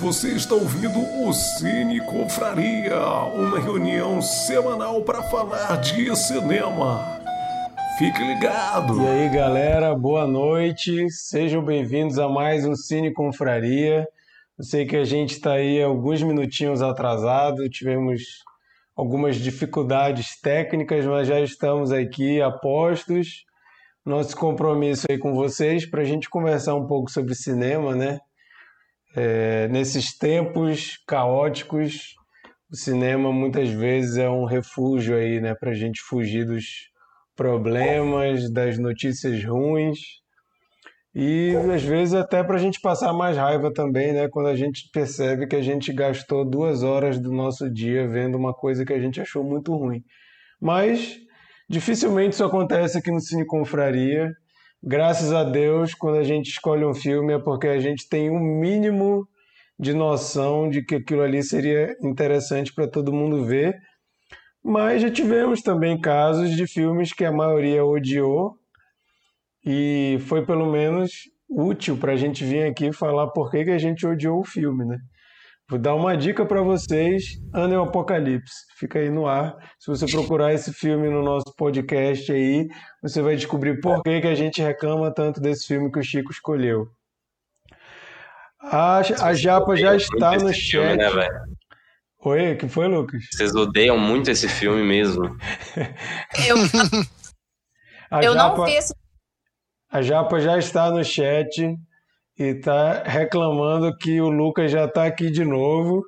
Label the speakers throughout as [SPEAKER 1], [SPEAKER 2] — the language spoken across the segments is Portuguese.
[SPEAKER 1] Você está ouvindo o Cine Confraria, uma reunião semanal para falar de cinema. Fique ligado!
[SPEAKER 2] E aí, galera, boa noite. Sejam bem-vindos a mais um Cine Confraria. Eu sei que a gente está aí alguns minutinhos atrasado, tivemos algumas dificuldades técnicas, mas já estamos aqui a postos. Nosso compromisso aí com vocês para a gente conversar um pouco sobre cinema, né? É, nesses tempos caóticos, o cinema muitas vezes é um refúgio aí, né, para a gente fugir dos problemas, das notícias ruins e às vezes até para a gente passar mais raiva também, né, quando a gente percebe que a gente gastou duas horas do nosso dia vendo uma coisa que a gente achou muito ruim. Mas dificilmente isso acontece aqui no Cine Confraria graças a Deus, quando a gente escolhe um filme é porque a gente tem um mínimo de noção de que aquilo ali seria interessante para todo mundo ver. Mas já tivemos também casos de filmes que a maioria odiou e foi pelo menos útil para a gente vir aqui falar por que, que a gente odiou o filme, né? Vou dar uma dica para vocês: Ano é o Apocalipse. Fica aí no ar. Se você procurar esse filme no nosso podcast aí, você vai descobrir por que, que a gente reclama tanto desse filme que o Chico escolheu. A, a Japa já está no chat. Filme, né, Oi, que foi, Lucas?
[SPEAKER 3] Vocês odeiam muito esse filme mesmo.
[SPEAKER 4] Eu, eu Japa, não vi esse
[SPEAKER 2] A Japa já está no chat e está reclamando que o Lucas já está aqui de novo.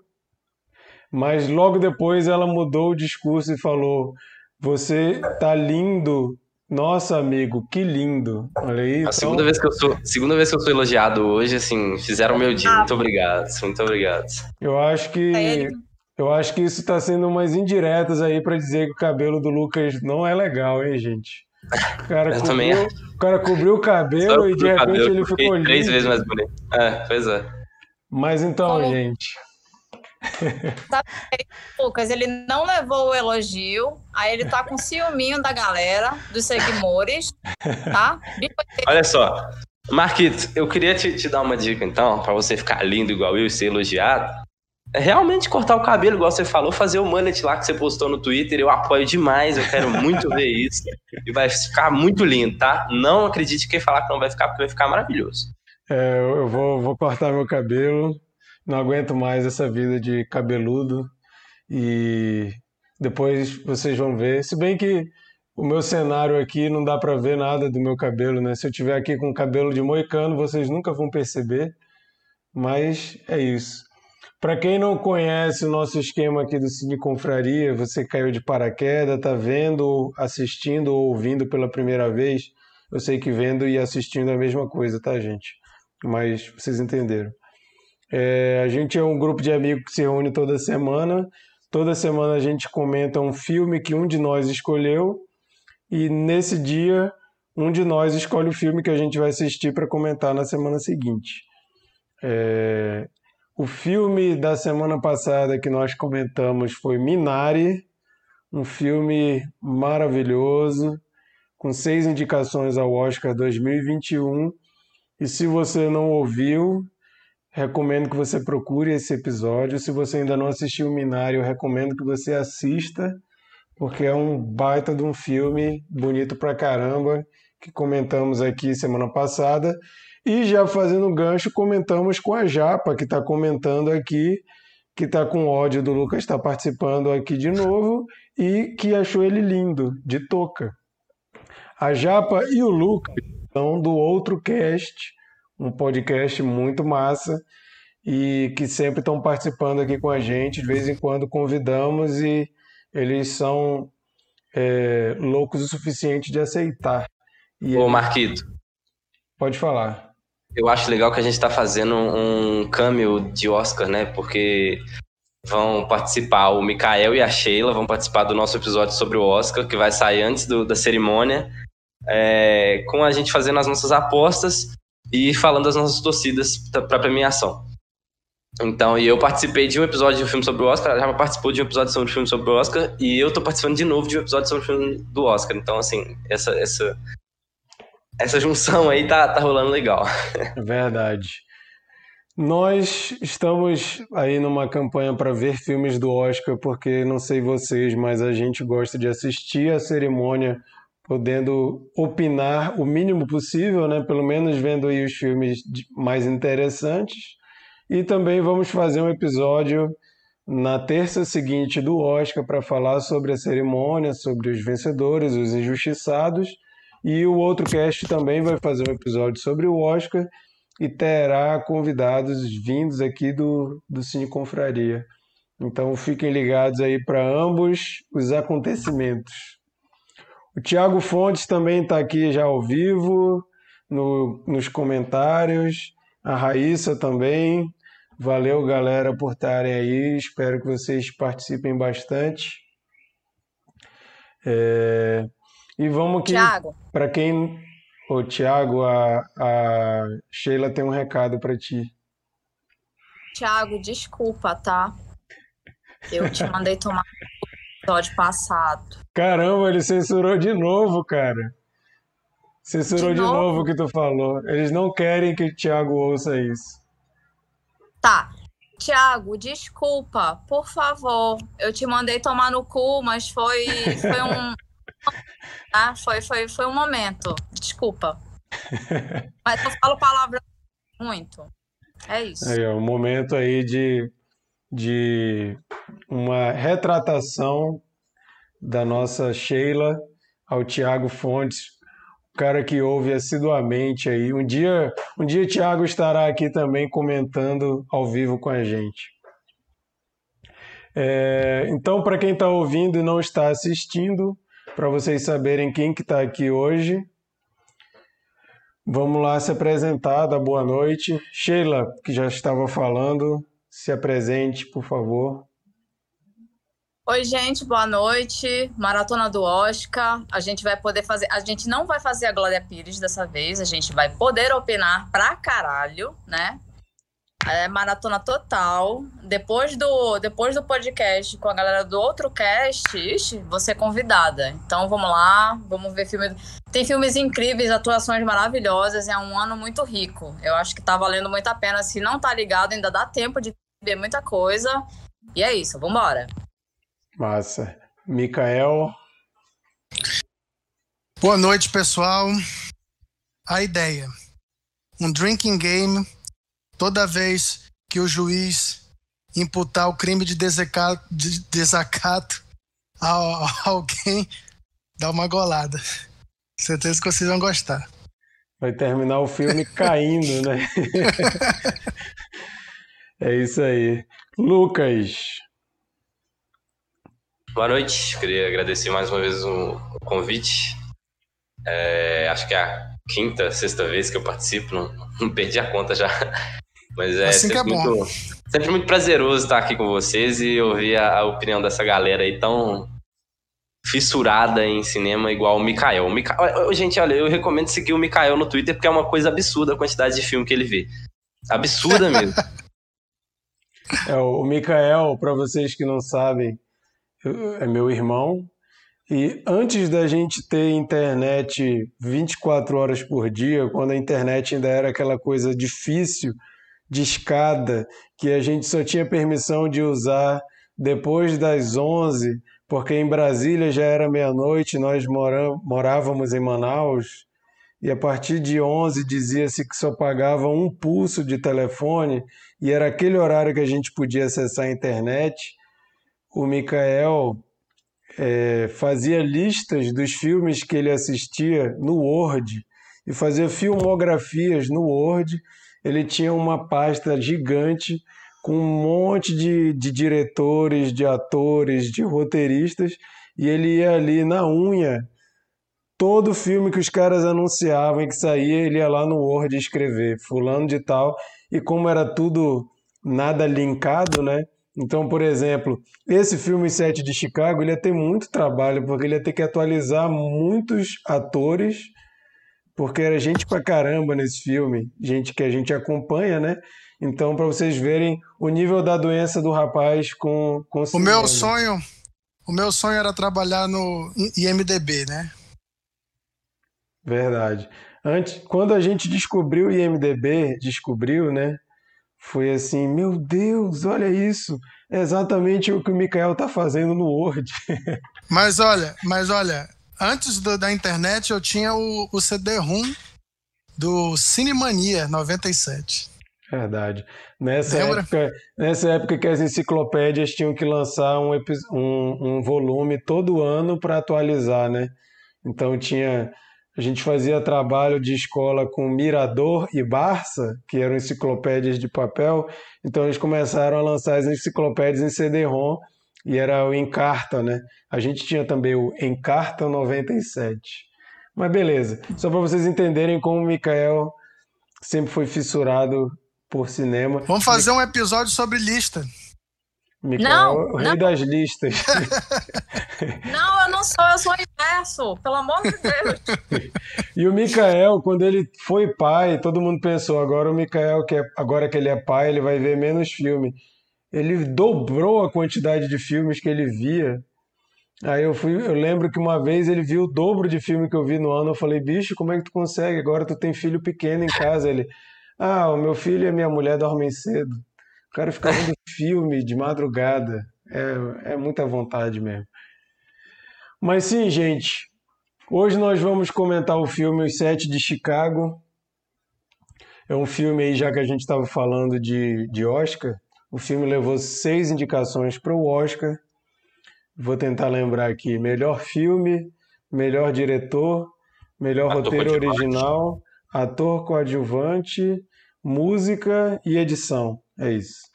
[SPEAKER 2] Mas logo depois ela mudou o discurso e falou: Você tá lindo. Nossa, amigo, que lindo. Olha aí. A
[SPEAKER 3] então... segunda, vez que eu sou, segunda vez que eu sou elogiado hoje, assim, fizeram meu dia. Ah. Muito obrigado, muito obrigado.
[SPEAKER 2] Eu acho que. Eu acho que isso está sendo umas indiretas aí para dizer que o cabelo do Lucas não é legal, hein, gente?
[SPEAKER 3] O cara, eu cobriu, também...
[SPEAKER 2] o cara cobriu o cabelo e de repente cabelo, ele ficou lindo.
[SPEAKER 3] Três vezes mais bonito. É, pois é.
[SPEAKER 2] Mas então, Como... gente.
[SPEAKER 4] Tá, Lucas, ele não levou o elogio, aí ele tá com ciúminho da galera, dos seguidores, tá?
[SPEAKER 3] Olha só, Marquito, eu queria te, te dar uma dica então, para você ficar lindo igual eu e ser elogiado. Realmente cortar o cabelo, igual você falou, fazer o mullet lá que você postou no Twitter, eu apoio demais, eu quero muito ver isso. E vai ficar muito lindo, tá? Não acredite quem falar que não vai ficar, porque vai ficar maravilhoso.
[SPEAKER 2] É, eu vou, vou cortar meu cabelo, não aguento mais essa vida de cabeludo. E depois vocês vão ver. Se bem que o meu cenário aqui não dá para ver nada do meu cabelo, né? Se eu tiver aqui com cabelo de moicano, vocês nunca vão perceber. Mas é isso. Para quem não conhece o nosso esquema aqui do Cine Confraria, você caiu de paraquedas, está vendo, assistindo ou ouvindo pela primeira vez. Eu sei que vendo e assistindo é a mesma coisa, tá, gente? Mas vocês entenderam. É, a gente é um grupo de amigos que se reúne toda semana. Toda semana a gente comenta um filme que um de nós escolheu. E nesse dia, um de nós escolhe o filme que a gente vai assistir para comentar na semana seguinte. É, o filme da semana passada que nós comentamos foi Minari, um filme maravilhoso, com seis indicações ao Oscar 2021. E se você não ouviu, recomendo que você procure esse episódio. Se você ainda não assistiu Minari, eu recomendo que você assista, porque é um baita de um filme bonito pra caramba que comentamos aqui semana passada. E já fazendo gancho, comentamos com a Japa, que está comentando aqui, que está com ódio do Lucas estar tá participando aqui de novo e que achou ele lindo, de touca. A Japa e o Lucas são do outro cast, um podcast muito massa e que sempre estão participando aqui com a gente. De vez em quando convidamos e eles são é, loucos o suficiente de aceitar.
[SPEAKER 3] E Ô, Marquito.
[SPEAKER 2] Pode falar.
[SPEAKER 3] Eu acho legal que a gente está fazendo um cameo de Oscar, né? Porque vão participar o Mikael e a Sheila, vão participar do nosso episódio sobre o Oscar, que vai sair antes do, da cerimônia, é, com a gente fazendo as nossas apostas e falando das nossas torcidas para premiação. Então, e eu participei de um episódio de um filme sobre o Oscar, já participou de um episódio sobre um filme sobre o Oscar, e eu tô participando de novo de um episódio sobre o filme do Oscar. Então, assim, essa, essa essa junção aí tá, tá rolando legal.
[SPEAKER 2] Verdade. Nós estamos aí numa campanha para ver filmes do Oscar, porque não sei vocês, mas a gente gosta de assistir a cerimônia, podendo opinar o mínimo possível, né? Pelo menos vendo aí os filmes mais interessantes. E também vamos fazer um episódio na terça seguinte do Oscar para falar sobre a cerimônia, sobre os vencedores, os injustiçados. E o outro cast também vai fazer um episódio sobre o Oscar e terá convidados vindos aqui do, do Cine Confraria. Então fiquem ligados aí para ambos os acontecimentos. O Tiago Fontes também está aqui já ao vivo, no, nos comentários. A Raíssa também. Valeu, galera, por estarem aí. Espero que vocês participem bastante. É... E vamos aqui. Para quem Ô, Tiago, a, a Sheila tem um recado para ti.
[SPEAKER 4] Tiago, desculpa, tá? Eu te mandei tomar no episódio passado.
[SPEAKER 2] Caramba, ele censurou de novo, cara. Censurou de, de novo o que tu falou. Eles não querem que o Tiago ouça isso.
[SPEAKER 4] Tá. Tiago, desculpa, por favor. Eu te mandei tomar no cu, mas foi, foi um. Ah, foi, foi, foi um momento. Desculpa. Mas eu falo palavra muito. É isso.
[SPEAKER 2] Aí, ó, um momento aí de, de uma retratação da nossa Sheila ao Tiago Fontes, o cara que ouve assiduamente aí. Um dia, um dia o Tiago estará aqui também comentando ao vivo com a gente. É, então, para quem está ouvindo e não está assistindo, para vocês saberem quem que está aqui hoje. Vamos lá se apresentar, dar boa noite. Sheila, que já estava falando, se apresente, por favor.
[SPEAKER 4] Oi, gente, boa noite. Maratona do Oscar. A gente vai poder fazer. A gente não vai fazer a Glória Pires dessa vez, a gente vai poder opinar pra caralho, né? É maratona total. Depois do, depois do podcast com a galera do outro cast, ixi, você é convidada. Então vamos lá, vamos ver filme. Tem filmes incríveis, atuações maravilhosas, é um ano muito rico. Eu acho que tá valendo muito a pena. Se não tá ligado, ainda dá tempo de ver muita coisa. E é isso, vambora.
[SPEAKER 2] Massa. Mikael.
[SPEAKER 5] Boa noite, pessoal. A ideia. Um drinking game toda vez que o juiz imputar o crime de desacato, de desacato a, a alguém, dá uma golada. Certeza que vocês vão gostar.
[SPEAKER 2] Vai terminar o filme caindo, né? é isso aí. Lucas.
[SPEAKER 3] Boa noite. Queria agradecer mais uma vez o, convite. É, acho que é a quinta, sexta vez que eu participo, não, não perdi a conta já. Mas é,
[SPEAKER 5] assim
[SPEAKER 3] sempre,
[SPEAKER 5] é
[SPEAKER 3] muito, sempre muito prazeroso estar aqui com vocês e ouvir a, a, opinião dessa galera aí tão fissurada em cinema igual o Mikael. O Mikael. Gente, olha, eu recomendo seguir o Mikael no Twitter porque é uma coisa absurda a quantidade de filme que ele vê. Absurda mesmo.
[SPEAKER 2] é, o Mikael, para vocês que não sabem, é meu irmão. E antes da gente ter internet 24 horas por dia, quando a internet ainda era aquela coisa difícil de escada que a gente só tinha permissão de usar depois das 11, porque em Brasília já era meia-noite, nós morávamos em Manaus, e a partir de 11 dizia-se que só pagava um pulso de telefone, e era aquele horário que a gente podia acessar a internet. O Mikael é, fazia listas dos filmes que ele assistia no Word e fazia filmografias no Word ele tinha uma pasta gigante com um monte de, de diretores, de atores, de roteiristas, e ele ia ali na unha. Todo filme que os caras anunciavam e que saía, ele ia lá no Word escrever, fulano de tal. E como era tudo nada linkado, né? Então, por exemplo, esse filme 7 de Chicago, ele ia ter muito trabalho, porque ele ia ter que atualizar muitos atores porque era gente pra caramba nesse filme, gente que a gente acompanha, né? Então, para vocês verem o nível da doença do rapaz com, com
[SPEAKER 5] o meu sonho, o meu sonho era trabalhar no IMDb, né?
[SPEAKER 2] Verdade. Antes, quando a gente descobriu o IMDb, descobriu, né? foi assim, meu Deus, olha isso. É exatamente o que o Mikael tá fazendo no Word.
[SPEAKER 5] mas olha, mas olha, antes do, da internet eu tinha o, o CD-ROM do Cinemania 97.
[SPEAKER 2] Verdade. Nessa época, nessa época que as enciclopédias tinham que lançar um, um, um volume todo ano para atualizar, né? Então tinha a gente fazia trabalho de escola com Mirador e Barça, que eram enciclopédias de papel. Então eles começaram a lançar as enciclopédias em CD-ROM e era o Encarta, né? A gente tinha também o Encarta 97. Mas beleza, só para vocês entenderem como o Mikael sempre foi fissurado por cinema.
[SPEAKER 5] Vamos fazer um episódio sobre lista.
[SPEAKER 2] Mikael, não, o rei não. das listas.
[SPEAKER 4] Não, eu não sou, eu sou o inverso, pelo amor de Deus.
[SPEAKER 2] e o Mikael, quando ele foi pai, todo mundo pensou, agora o Mikael, que é, agora que ele é pai, ele vai ver menos filme. Ele dobrou a quantidade de filmes que ele via. Aí eu fui, eu lembro que uma vez ele viu o dobro de filme que eu vi no ano. Eu falei, bicho, como é que tu consegue? Agora tu tem filho pequeno em casa. Ele, ah, o meu filho e a minha mulher dormem cedo. O cara fica vendo filme de madrugada. É, é muita vontade mesmo. Mas sim, gente. Hoje nós vamos comentar o filme Os Sete de Chicago. É um filme aí, já que a gente estava falando de, de Oscar. O filme levou seis indicações para o Oscar. Vou tentar lembrar aqui: melhor filme, melhor diretor, melhor ator roteiro original, ator coadjuvante, música e edição. É isso.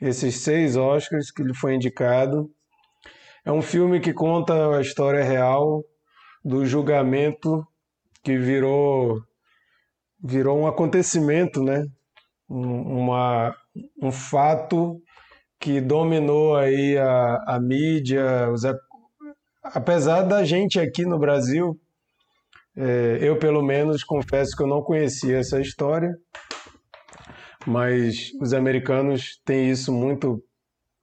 [SPEAKER 2] Esses seis Oscars que ele foi indicado. É um filme que conta a história real do julgamento que virou virou um acontecimento, né? Um, uma, um fato que dominou aí a, a mídia, os, apesar da gente aqui no Brasil, é, eu pelo menos confesso que eu não conhecia essa história, mas os americanos têm isso muito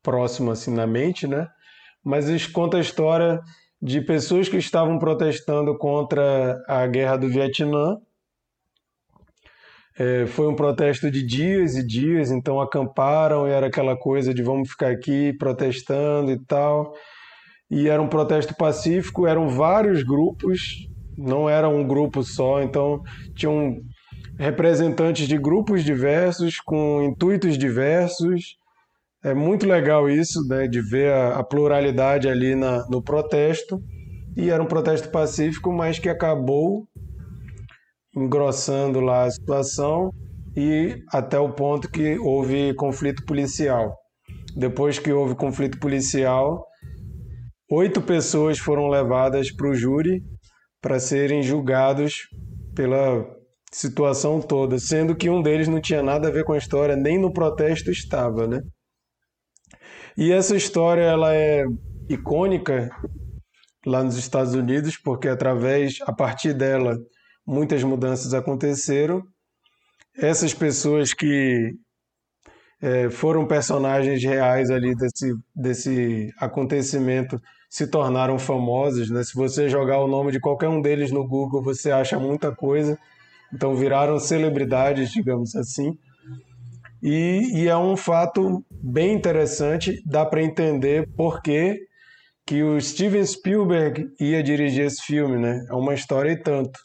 [SPEAKER 2] próximo assim na mente, né? Mas isso conta a história de pessoas que estavam protestando contra a guerra do Vietnã. É, foi um protesto de dias e dias, então acamparam e era aquela coisa de vamos ficar aqui protestando e tal. E era um protesto pacífico, eram vários grupos, não era um grupo só, então tinham representantes de grupos diversos, com intuitos diversos. É muito legal isso, né, de ver a, a pluralidade ali na, no protesto. E era um protesto pacífico, mas que acabou engrossando lá a situação e até o ponto que houve conflito policial. Depois que houve conflito policial, oito pessoas foram levadas para o júri para serem julgados pela situação toda, sendo que um deles não tinha nada a ver com a história, nem no protesto estava, né? E essa história ela é icônica lá nos Estados Unidos, porque através, a partir dela, muitas mudanças aconteceram. Essas pessoas que é, foram personagens reais ali desse, desse acontecimento se tornaram famosas. Né? Se você jogar o nome de qualquer um deles no Google, você acha muita coisa. Então viraram celebridades, digamos assim. E, e é um fato bem interessante, dá para entender por que, que o Steven Spielberg ia dirigir esse filme, né? É uma história e tanto.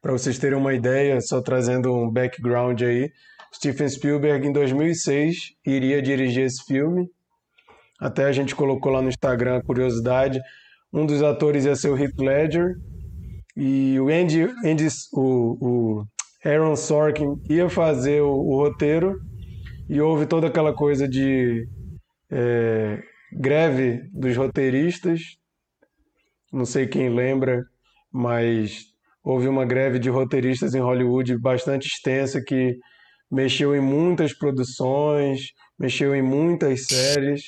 [SPEAKER 2] Para vocês terem uma ideia, só trazendo um background aí, Steven Spielberg em 2006 iria dirigir esse filme. Até a gente colocou lá no Instagram a curiosidade. Um dos atores ia ser o Heath Ledger, e o Andy, Andy o, o Aaron Sorkin ia fazer o, o, roteiro e houve toda aquela coisa de é, greve dos roteiristas. Não sei quem lembra, mas houve uma greve de roteiristas em Hollywood bastante extensa que mexeu em muitas produções, mexeu em muitas séries.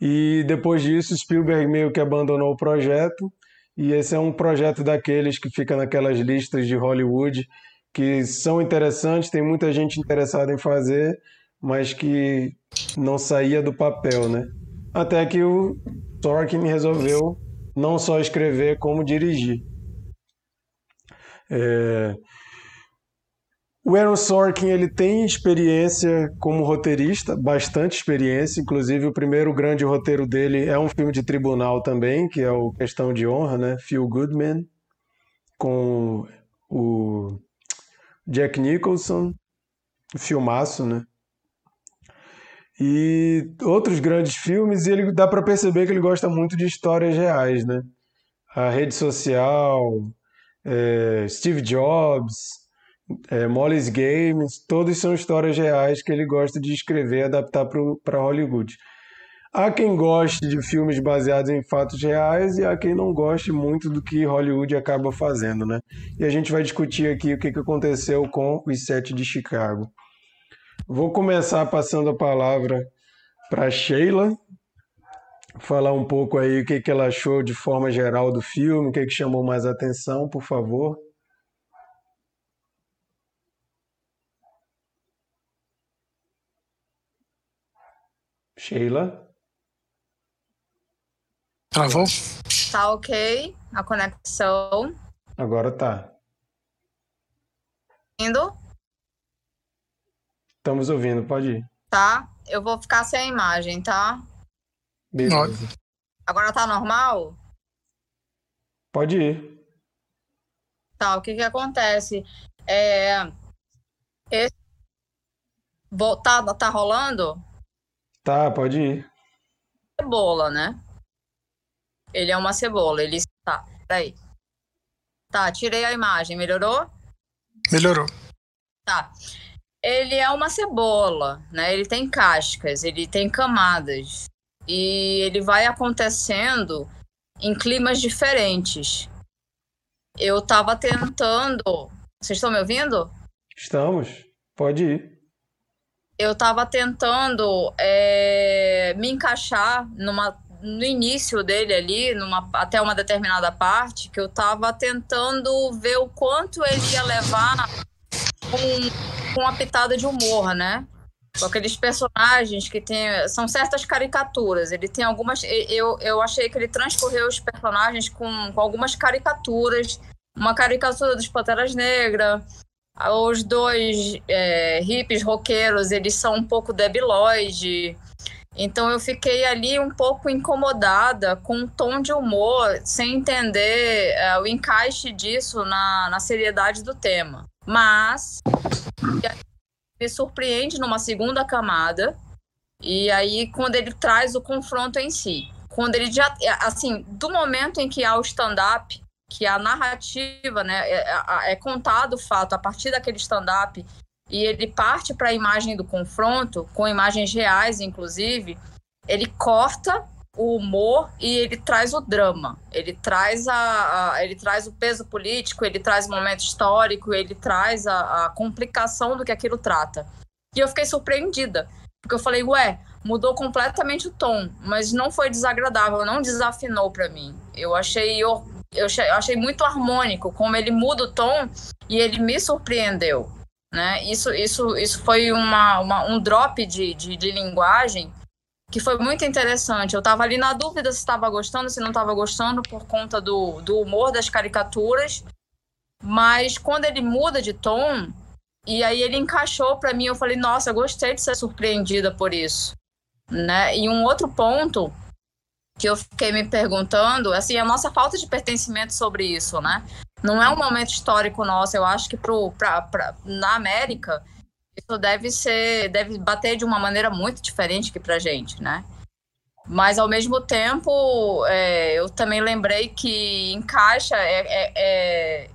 [SPEAKER 2] E depois disso, Spielberg meio que abandonou o projeto e esse é um projeto daqueles que fica naquelas listas de Hollywood que são interessantes, tem muita gente interessada em fazer, mas que não saía do papel, né? Até que o Sorkin resolveu não só escrever, como dirigir. É... O Aaron Sorkin ele tem experiência como roteirista, bastante experiência. Inclusive o primeiro grande roteiro dele é um filme de tribunal também, que é o Questão de Honra, né? Feel Good Man, com o Jack Nicholson, filmaço, né? E outros grandes filmes, e ele dá para perceber que ele gosta muito de histórias reais, né? A rede social, é, Steve Jobs, é, Molly's Games, todos são histórias reais que ele gosta de escrever e adaptar para Hollywood. Há quem goste de filmes baseados em fatos reais e há quem não goste muito do que Hollywood acaba fazendo, né? E a gente vai discutir aqui o que aconteceu com os sete de Chicago. Vou começar passando a palavra para Sheila, falar um pouco aí o que ela achou de forma geral do filme, o que chamou mais atenção, por favor. Sheila?
[SPEAKER 5] Travou?
[SPEAKER 4] Tá ok a conexão.
[SPEAKER 2] Agora tá.
[SPEAKER 4] Indo?
[SPEAKER 2] Estamos ouvindo, pode ir.
[SPEAKER 4] Tá, eu vou ficar sem a imagem, tá?
[SPEAKER 2] Beleza.
[SPEAKER 4] Agora tá normal?
[SPEAKER 2] Pode ir.
[SPEAKER 4] Tá, o que que acontece? É... Esse... Tá, tá rolando?
[SPEAKER 2] Tá, pode ir.
[SPEAKER 4] Cebola, né? Ele é uma cebola. Ele. Tá, peraí. Tá, tirei a imagem. Melhorou?
[SPEAKER 5] Melhorou.
[SPEAKER 4] Tá. Ele é uma cebola, né? Ele tem cascas, ele tem camadas. E ele vai acontecendo em climas diferentes. Eu tava tentando. Vocês estão me ouvindo?
[SPEAKER 2] Estamos. Pode ir
[SPEAKER 4] eu estava tentando é, me encaixar numa, no início dele ali, numa, até uma determinada parte, que eu estava tentando ver o quanto ele ia levar com, com uma pitada de humor, né? Com aqueles personagens que tem. São certas caricaturas. Ele tem algumas. Eu, eu achei que ele transcorreu os personagens com, com algumas caricaturas. Uma caricatura dos Panteras Negras, os dois é, hippies roqueiros, eles são um pouco debilóide. Então eu fiquei ali um pouco incomodada com um tom de humor, sem entender é, o encaixe disso na, na seriedade do tema. Mas me surpreende numa segunda camada, e aí quando ele traz o confronto em si. Quando ele já. Assim, do momento em que há o stand-up, que a narrativa, né, é, é, é contado o fato a partir daquele stand-up e ele parte para a imagem do confronto, com imagens reais, inclusive, ele corta o humor e ele traz o drama. Ele traz, a, a ele traz o peso político, ele traz o momento histórico, ele traz a, a complicação do que aquilo trata. E eu fiquei surpreendida, porque eu falei, ué, mudou completamente o tom, mas não foi desagradável, não desafinou para mim. Eu achei eu achei muito harmônico como ele muda o tom e ele me surpreendeu. Né? Isso, isso, isso foi uma, uma um drop de, de, de, linguagem que foi muito interessante. Eu estava ali na dúvida se estava gostando, se não estava gostando por conta do, do humor das caricaturas, mas quando ele muda de tom e aí ele encaixou para mim, eu falei, nossa, gostei de ser surpreendida por isso. Né? E um outro ponto que eu fiquei me perguntando, assim, a nossa falta de pertencimento sobre isso, né? Não é um momento histórico nosso, eu acho que pro, pra, pra, na América isso deve ser, deve bater de uma maneira muito diferente que pra gente, né? Mas ao mesmo tempo, é, eu também lembrei que encaixa é, é, é,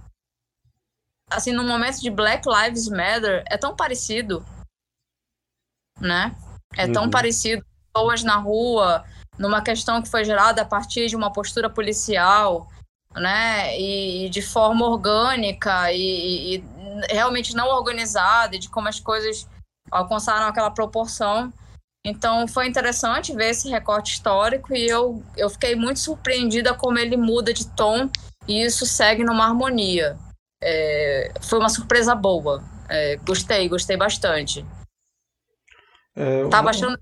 [SPEAKER 4] assim no momento de Black Lives Matter é tão parecido, né? É tão uhum. parecido pessoas na rua numa questão que foi gerada a partir de uma postura policial, né, e de forma orgânica e, e realmente não organizada, e de como as coisas alcançaram aquela proporção. Então foi interessante ver esse recorte histórico e eu, eu fiquei muito surpreendida como ele muda de tom e isso segue numa harmonia. É, foi uma surpresa boa. É, gostei, gostei bastante. É, Tava achando.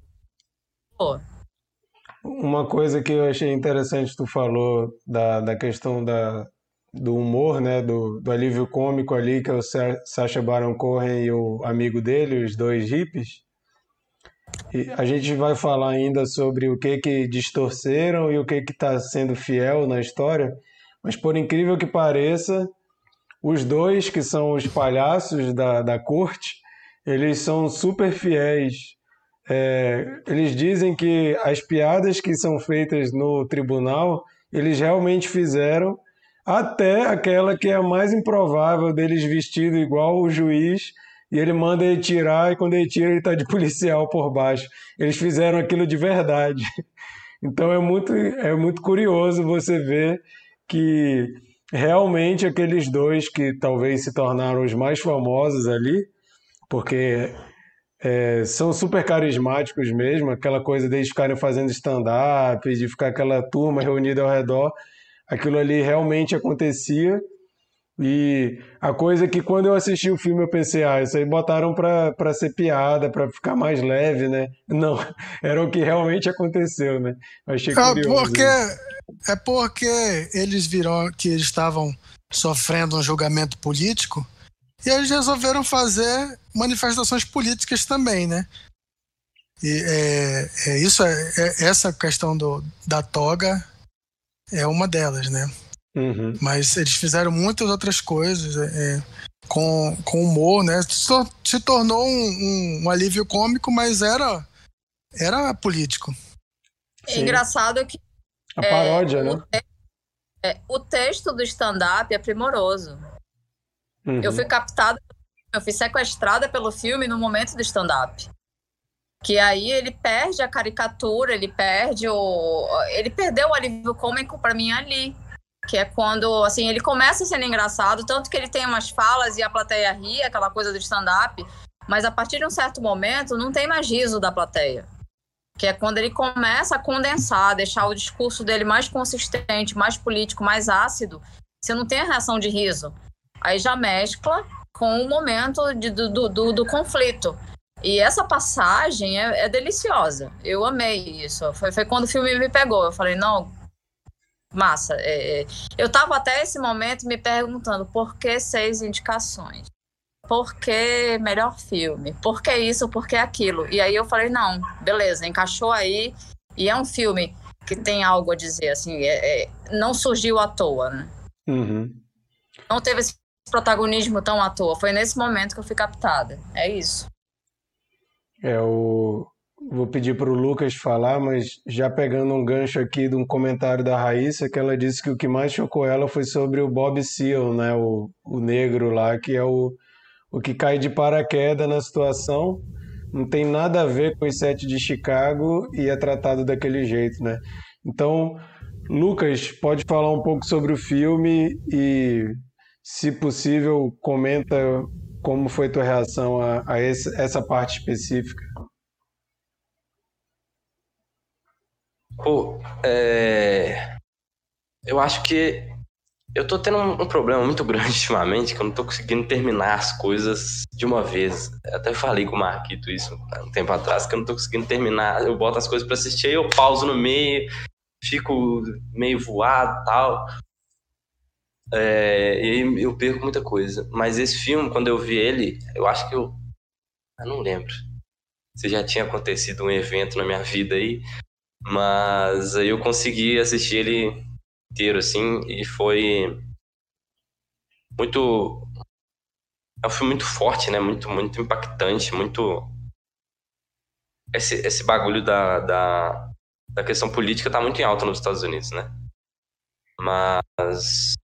[SPEAKER 2] Uma coisa que eu achei interessante tu falou da, da questão da, do humor, né, do, do alívio cômico ali, que é o Sacha Baron Cohen e o amigo dele, os dois hippies. E a gente vai falar ainda sobre o que que distorceram e o que que está sendo fiel na história, mas por incrível que pareça, os dois que são os palhaços da, da corte, eles são super fiéis. É, eles dizem que as piadas que são feitas no tribunal, eles realmente fizeram, até aquela que é a mais improvável deles vestido igual o juiz e ele manda ele tirar, e quando ele tira, ele está de policial por baixo. Eles fizeram aquilo de verdade. Então é muito, é muito curioso você ver que realmente aqueles dois que talvez se tornaram os mais famosos ali, porque é, são super carismáticos mesmo, aquela coisa deles ficarem fazendo stand-up, de ficar aquela turma reunida ao redor, aquilo ali realmente acontecia e a coisa que quando eu assisti o filme eu pensei, ah, isso aí botaram para ser piada, para ficar mais leve, né? Não, era o que realmente aconteceu, né?
[SPEAKER 5] Eu achei é porque É porque eles viram que eles estavam sofrendo um julgamento político e eles resolveram fazer manifestações políticas também, né? E é, é isso é, é essa questão do, da toga é uma delas, né? Uhum. Mas eles fizeram muitas outras coisas é, é com, com humor, né? Se tornou um, um, um, alívio cômico, mas era, era político.
[SPEAKER 4] É engraçado que.
[SPEAKER 2] A paródia, é, né?
[SPEAKER 4] O, te, é, o texto do stand-up é primoroso. Uhum. Eu fui captada, eu fui sequestrada pelo filme no momento do stand-up. Que aí ele perde a caricatura, ele perde o. Ele perdeu o alívio cômico para mim ali que é quando, assim, ele começa sendo engraçado, tanto que ele tem umas falas e a plateia ri, aquela coisa do stand-up, mas a partir de um certo momento não tem mais riso da plateia. Que é quando ele começa a condensar, deixar o discurso dele mais consistente, mais político, mais ácido, você não tem a reação de riso. Aí já mescla com o momento de, do, do, do, conflito. E essa passagem é, é, deliciosa. Eu amei isso. Foi, foi quando o filme me pegou. Eu falei, não, massa. É, é, eu estava até esse momento me perguntando por que seis indicações? Por que melhor filme? Por que isso? Por que aquilo? E aí eu falei, não, beleza, encaixou aí. E é um filme que tem algo a dizer, assim, é, é, não surgiu à toa, né?
[SPEAKER 2] Uhum.
[SPEAKER 4] Não teve esse protagonismo tão à toa. Foi nesse momento que eu fui captada. É isso.
[SPEAKER 2] É Vou pedir para o Lucas falar, mas já pegando um gancho aqui de um comentário da Raíssa, que ela disse que o que mais chocou ela foi sobre o Bob Seal, né? o, o negro lá, que é o, o que cai de paraquedas na situação. Não tem nada a ver com os sete de Chicago e é tratado daquele jeito, né? Então, Lucas, pode falar um pouco sobre o filme e, se possível, comenta como foi tua reação a, a esse, essa parte específica.
[SPEAKER 3] Pô, é... eu acho que eu tô tendo um, problema muito grande ultimamente, que eu não tô conseguindo terminar as coisas de uma vez. Até falei com o Marquito isso um tempo atrás, que eu não tô conseguindo terminar. Eu boto as coisas para assistir, aí eu pauso no meio, fico meio voado tal. É, e aí eu perco muita coisa. Mas esse filme, quando eu vi ele, eu acho que eu. Eu não lembro se já tinha acontecido um evento na minha vida aí, mas aí eu consegui assistir ele inteiro, assim, e foi muito. É um filme muito forte, né? Muito, muito impactante, muito. Esse, esse bagulho da, da, da questão política tá muito em alta nos Estados Unidos, né? Mas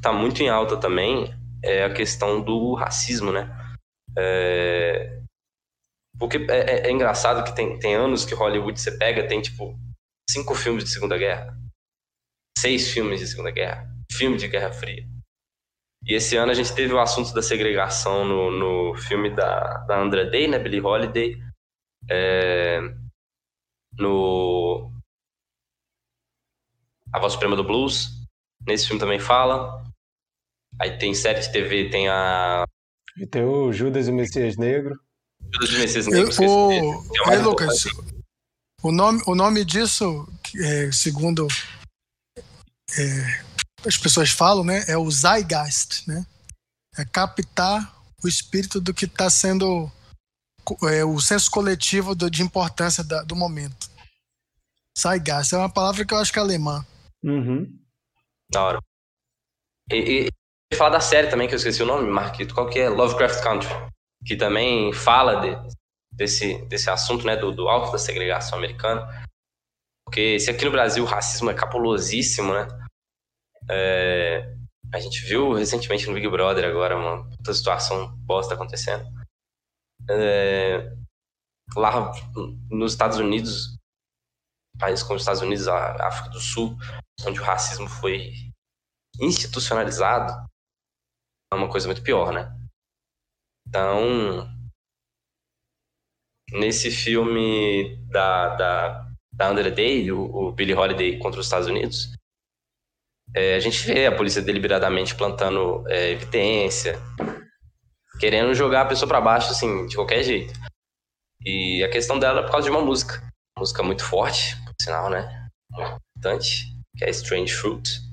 [SPEAKER 3] tá muito em alta também é a questão do racismo, né? É, porque é, é, é, engraçado que tem, tem anos que Hollywood você pega, tem tipo cinco filmes de Segunda Guerra, seis filmes de Segunda Guerra, filme de Guerra Fria. E esse ano a gente teve o assunto da segregação no, no filme da, da Andra Day, né, Billie Holiday, é, no A Voz Suprema do Blues, nesse filme também fala. Aí tem série de TV, tem a...
[SPEAKER 2] E tem o Judas e o Messias Negro.
[SPEAKER 3] Judas e Messias Negro,
[SPEAKER 5] o... Aí, Lucas, o nome, o nome disso, é, segundo é, as pessoas falam, né? É o zeitgeist, né? É captar o espírito do que está sendo é, o senso coletivo do, de importância da, do momento. Zeitgeist é uma palavra que eu acho que é alemã.
[SPEAKER 2] Uhum.
[SPEAKER 3] Da hora. E, e falar da série também, que eu esqueci o nome, Marquito, qual que é? Lovecraft Country. Que também fala de, desse, desse assunto, né, do, do alto da segregação americana. Porque se aqui no Brasil o racismo é capulosíssimo, né? É, a gente viu recentemente no Big Brother agora uma puta situação bosta acontecendo. É, lá nos Estados Unidos, países como os Estados Unidos, a África do Sul, onde o racismo foi institucionalizado, uma coisa muito pior, né? Então, nesse filme da, da, da Under Day, o, o Billy Holiday contra os Estados Unidos, é, a gente vê a polícia deliberadamente plantando é, evidência, querendo jogar a pessoa para baixo, assim, de qualquer jeito. E a questão dela é por causa de uma música. Música muito forte, por sinal, né? Muito importante, que é Strange Fruit.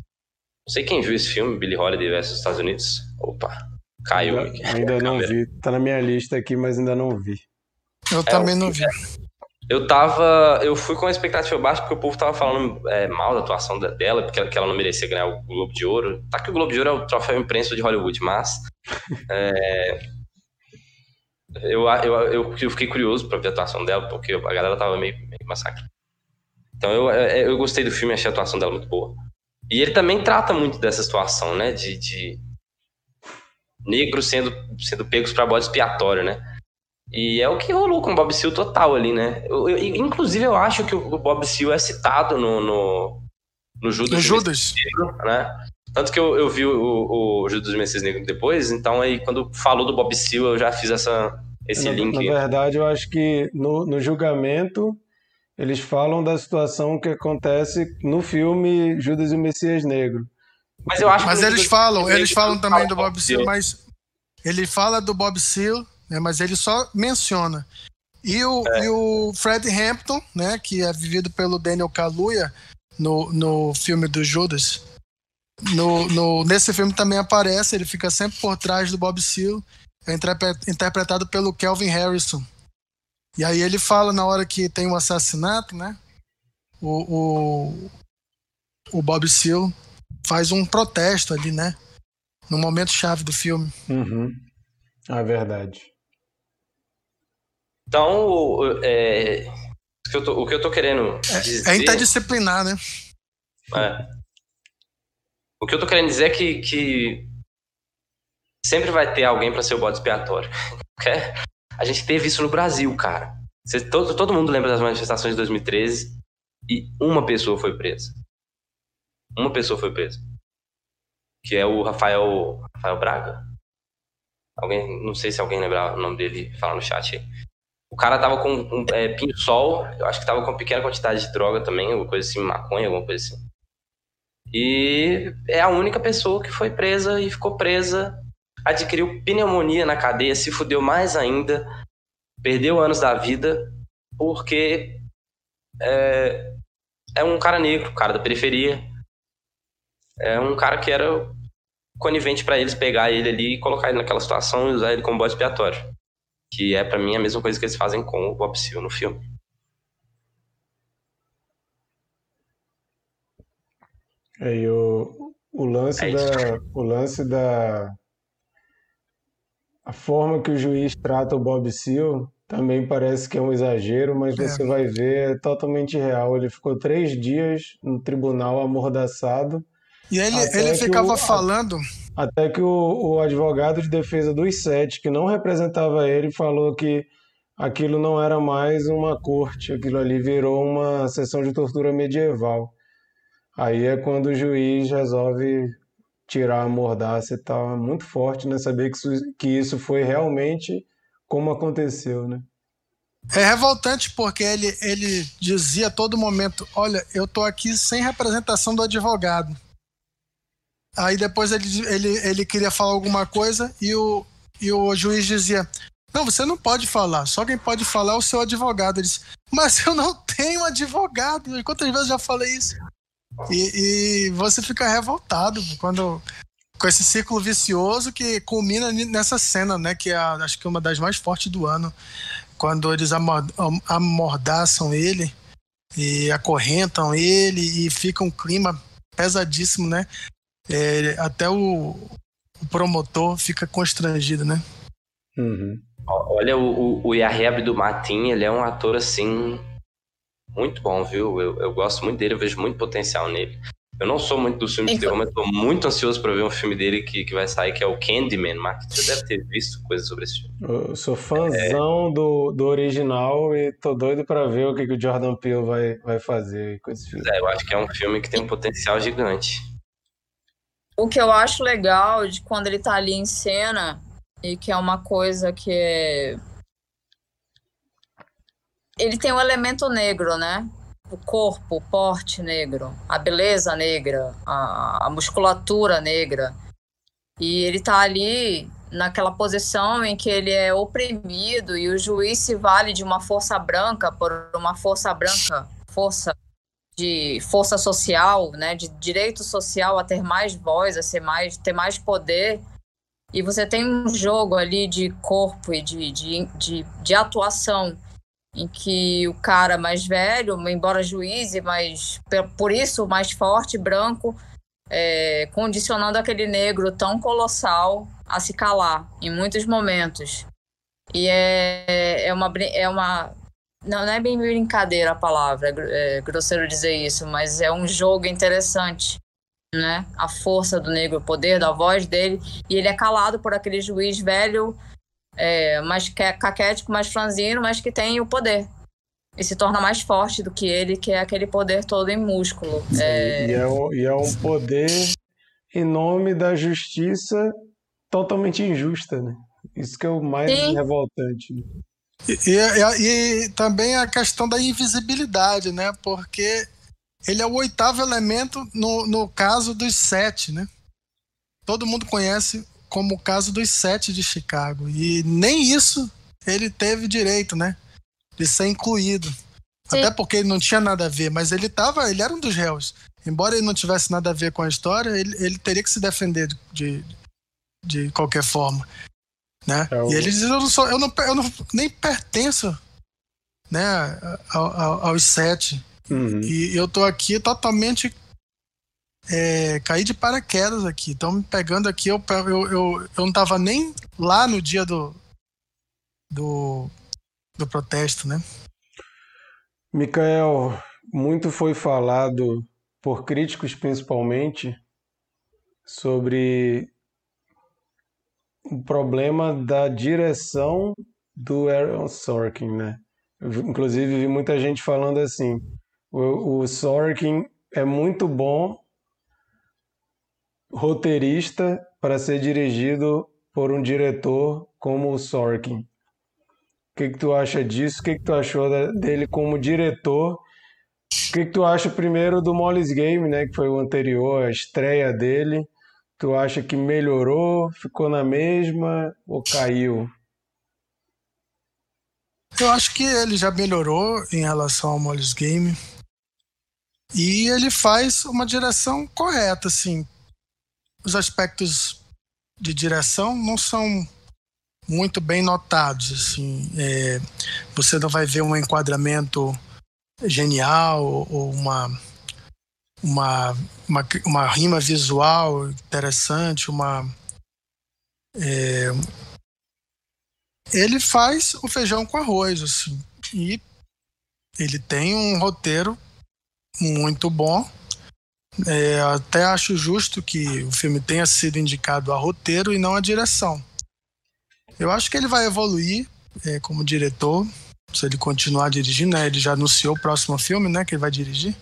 [SPEAKER 3] Não sei quem viu esse filme, Billy Holiday vs Estados Unidos. Opa, caiu.
[SPEAKER 2] Ainda, ainda não vi. Tá na minha lista aqui, mas ainda não vi.
[SPEAKER 5] Eu é, também não vi.
[SPEAKER 3] Eu tava. Eu fui com a expectativa baixa porque o povo tava falando é, mal da atuação dela, porque ela, que ela não merecia ganhar o Globo de Ouro. Tá que o Globo de Ouro é o troféu imprensa de Hollywood, mas. É, eu, eu, eu, eu, fiquei curioso pra ver a atuação dela, porque a galera tava meio, meio massacre. Então eu, é, eu gostei do filme, achei a atuação dela muito boa. E ele também trata muito dessa situação, né? De, de negros sendo, sendo pegos para bode expiatório, né? E é o que rolou com o Bob Seale total ali, né? Eu, eu, inclusive, eu acho que o Bob Seale é citado no, no, no Judas. No
[SPEAKER 5] Judas.
[SPEAKER 3] Negro, né? Tanto que eu, eu vi o, o Judas Messias Negro depois, então aí quando falou do Bob Seale, eu já fiz essa, esse
[SPEAKER 2] na,
[SPEAKER 3] link.
[SPEAKER 2] Na verdade, eu acho que no, no julgamento eles falam da situação que acontece no filme Judas e o Messias Negro.
[SPEAKER 5] Mas eu acho Mas eles falam, eles falam também do Bob Seale, mas ele fala do Bob Seale né, mas ele só menciona. E o, é. e o Fred Hampton, né, que é vivido pelo Daniel Kaluuya no, no filme do Judas, no, no, nesse filme também aparece, ele fica sempre por trás do Bob Seale, é interpretado pelo Kelvin Harrison. E aí ele fala na hora que tem um assassinato, né? O, o, o Bob Seale faz um protesto ali, né? No momento chave do filme.
[SPEAKER 2] Uhum. Ah, verdade.
[SPEAKER 3] Então, é, o, que eu tô, o que eu tô querendo
[SPEAKER 5] é,
[SPEAKER 3] dizer...
[SPEAKER 5] É interdisciplinar, né?
[SPEAKER 3] É. O que eu tô querendo dizer é que, que sempre vai ter alguém para ser o bode expiatório. a gente teve isso no Brasil, cara. Você, todo, todo mundo lembra das manifestações de 2013 e uma pessoa foi presa. Uma pessoa foi presa. Que é o Rafael, Rafael Braga. Alguém, não sei se alguém lembra o nome dele, fala no chat aí. O cara tava com um é, pinho-sol, eu acho que tava com uma pequena quantidade de droga também, alguma coisa assim, maconha, alguma coisa assim. E é a única pessoa que foi presa e ficou presa, adquiriu pneumonia na cadeia, se fudeu mais ainda, perdeu anos da vida, porque é, é um cara negro, cara da periferia. É um cara que era conivente para eles pegar ele ali e colocar ele naquela situação e usar ele como bode expiatório que é para mim a mesma coisa que eles fazem com o Bob Seale no filme.
[SPEAKER 2] É, e o, o lance é da o lance da a forma que o juiz trata o Bob Seale também parece que é um exagero, mas é. você vai ver é totalmente real. Ele ficou três dias no tribunal amordaçado.
[SPEAKER 5] E ele, ele ficava o, falando
[SPEAKER 2] até que o, o advogado de defesa dos sete, que não representava ele, falou que aquilo não era mais uma corte, aquilo ali virou uma sessão de tortura medieval. Aí é quando o juiz resolve tirar a mordaça e tal. É muito forte, né? Saber que isso, que isso foi realmente como aconteceu, né?
[SPEAKER 5] É revoltante porque ele, ele dizia a todo momento: Olha, eu tô aqui sem representação do advogado. Aí depois ele, ele, ele queria falar alguma coisa e o, e o juiz dizia: Não, você não pode falar, só quem pode falar é o seu advogado. Ele disse: Mas eu não tenho advogado. Quantas vezes eu já falei isso? E, e você fica revoltado quando com esse círculo vicioso que culmina nessa cena, né? Que é acho que é uma das mais fortes do ano, quando eles amordaçam ele e acorrentam ele e fica um clima pesadíssimo, né? É, até o, o, promotor fica constrangido, né?
[SPEAKER 3] Uhum. Olha, o, o, o Yahya Abdul-Mateen, ele é um ator, assim, muito bom, viu? Eu, eu gosto muito dele, eu vejo muito potencial nele. Eu não sou muito do filme de terror, mas tô muito ansioso para ver um filme dele que, que vai sair, que é o Candyman. Mark, você deve ter visto coisas sobre esse filme.
[SPEAKER 2] Eu sou fãzão é... do, do original e tô doido para ver o que, que o Jordan Peele vai, vai fazer com esse filme.
[SPEAKER 3] É, eu acho que é um filme que tem um potencial gigante.
[SPEAKER 4] O que eu acho legal de quando ele tá ali em cena, e que é uma coisa que é... Ele tem um elemento negro, né? o corpo, o porte negro, a beleza negra, a, a musculatura negra. E ele está ali naquela posição em que ele é oprimido e o juiz se vale de uma força branca por uma força branca, força de força social, né, de direito social a ter mais voz, a ser mais, ter mais poder. E você tem um jogo ali de corpo e de, de, de, de atuação em que o cara mais velho, embora juiz, mas por isso mais forte, branco, é, condicionando aquele negro tão colossal a se calar em muitos momentos. E é, é uma. É uma não, não é bem brincadeira a palavra, é, grosseiro dizer isso, mas é um jogo interessante. Né? A força do negro, o poder da voz dele, e ele é calado por aquele juiz velho é, mais caquético, mais franzino, mas que tem o poder. E se torna mais forte do que ele, que é aquele poder todo em músculo.
[SPEAKER 2] É... E, é um, e é um poder em nome da justiça totalmente injusta, né? Isso que é o mais Sim. revoltante. Né?
[SPEAKER 5] E, e, e, também a questão da invisibilidade, né? Porque ele é o oitavo elemento no, no caso dos sete, né? Todo mundo conhece como o caso dos sete de Chicago. E nem isso ele teve direito, né? De ser incluído. Sim. Até porque ele não tinha nada a ver, mas ele tava, ele era um dos réus. Embora ele não tivesse nada a ver com a história, ele, ele teria que se defender de, de qualquer forma. Né? É o... E ele diz: eu não, sou, eu não, eu não nem pertenço né, aos sete. Uhum. E eu tô aqui totalmente é, caí de paraquedas aqui. Estão me pegando aqui. Eu, eu, eu, eu não estava nem lá no dia do, do, do protesto, né?
[SPEAKER 2] Micael, muito foi falado por críticos principalmente sobre o problema da direção do Aaron Sorkin, né? inclusive vi muita gente falando assim, o, o Sorkin é muito bom roteirista para ser dirigido por um diretor como o Sorkin. O que, que tu acha disso? O que, que tu achou dele como diretor? O que, que tu acha primeiro do Molly's Game, né, que foi o anterior, a estreia dele? Tu acha que melhorou, ficou na mesma ou caiu?
[SPEAKER 5] Eu acho que ele já melhorou em relação ao Molly's Game. E ele faz uma direção correta, assim os aspectos de direção não são muito bem notados. Assim, é, você não vai ver um enquadramento genial ou uma, uma, uma, uma rima visual interessante, uma. É, ele faz o feijão com arroz, assim, e ele tem um roteiro muito bom é, até acho justo que o filme tenha sido indicado a roteiro e não a direção. Eu acho que ele vai evoluir é, como diretor, se ele continuar dirigindo, né? Ele já anunciou o próximo filme, né? Que ele vai dirigir.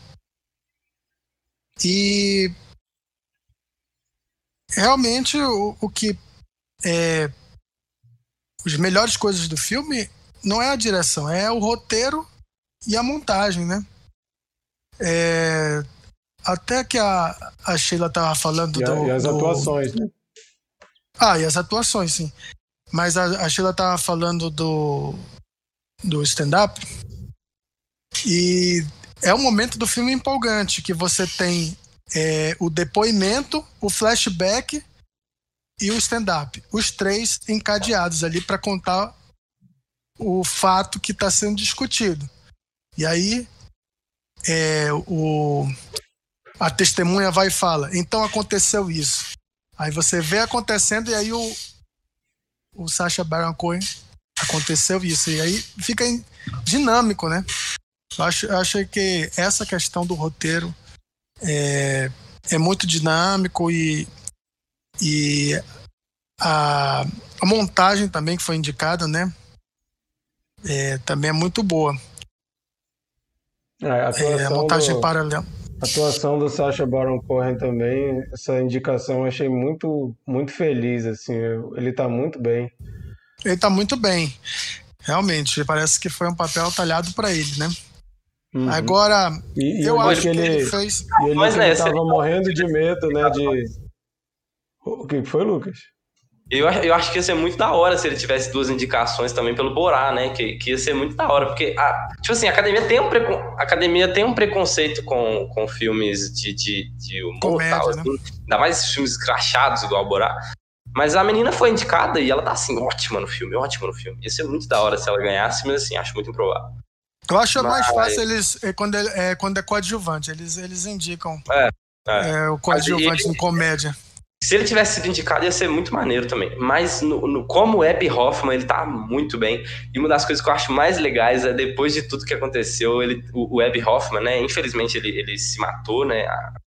[SPEAKER 5] E realmente o, o que é as melhores coisas do filme não é a direção, é o roteiro e a montagem, né? É, até que a, a Sheila tava falando
[SPEAKER 2] e,
[SPEAKER 5] do.
[SPEAKER 2] E as
[SPEAKER 5] do...
[SPEAKER 2] atuações, né?
[SPEAKER 5] Ah, e as atuações, sim. Mas a, a Sheila tava falando do, do stand-up. E é um momento do filme empolgante, que você tem é, o depoimento, o flashback e o stand-up. Os três encadeados ali para contar o fato que está sendo discutido. E aí é, o, a testemunha vai e fala: então aconteceu isso. Aí você vê acontecendo e aí o, o Sacha Baron Cohen aconteceu isso. E aí fica dinâmico, né? Eu acho, eu acho que essa questão do roteiro é, é muito dinâmico e, e a, a montagem também que foi indicada, né? É, também é muito boa.
[SPEAKER 2] É, a,
[SPEAKER 5] é, a montagem
[SPEAKER 2] do,
[SPEAKER 5] paralela.
[SPEAKER 2] A atuação do Sacha Baron Cohen também, essa indicação eu achei muito, muito feliz, assim, ele tá muito bem.
[SPEAKER 5] Ele tá muito bem, realmente, parece que foi um papel talhado para ele, né? Uhum. Agora,
[SPEAKER 2] e, eu acho que ele, ele fez. E ele, né, tava morrendo de medo, né? De. O que foi, Lucas?
[SPEAKER 3] Eu, eu acho que ia ser muito da hora se ele tivesse duas indicações também pelo Borá, né? Que, que ia ser muito da hora, porque, a, tipo assim, a academia tem um, precon, academia tem um preconceito com, com filmes de, de, de humor Comédia, tal, né? assim, ainda mais filmes crachados igual o Borá. Mas a menina foi indicada e ela tá assim, ótima no filme, ótima no filme. Ia ser muito da hora se ela ganhasse, mas assim, acho muito improvável.
[SPEAKER 5] Eu acho Mas... mais fácil eles, é, quando, é, é, quando é coadjuvante, eles, eles indicam é, é. é o coadjuvante em comédia.
[SPEAKER 3] Se ele tivesse sido indicado, ia ser muito maneiro também. Mas no, no, como o Abby Hoffman, ele tá muito bem. E uma das coisas que eu acho mais legais é, depois de tudo que aconteceu, ele, o, o Abby Hoffman, né? Infelizmente, ele, ele se matou, né?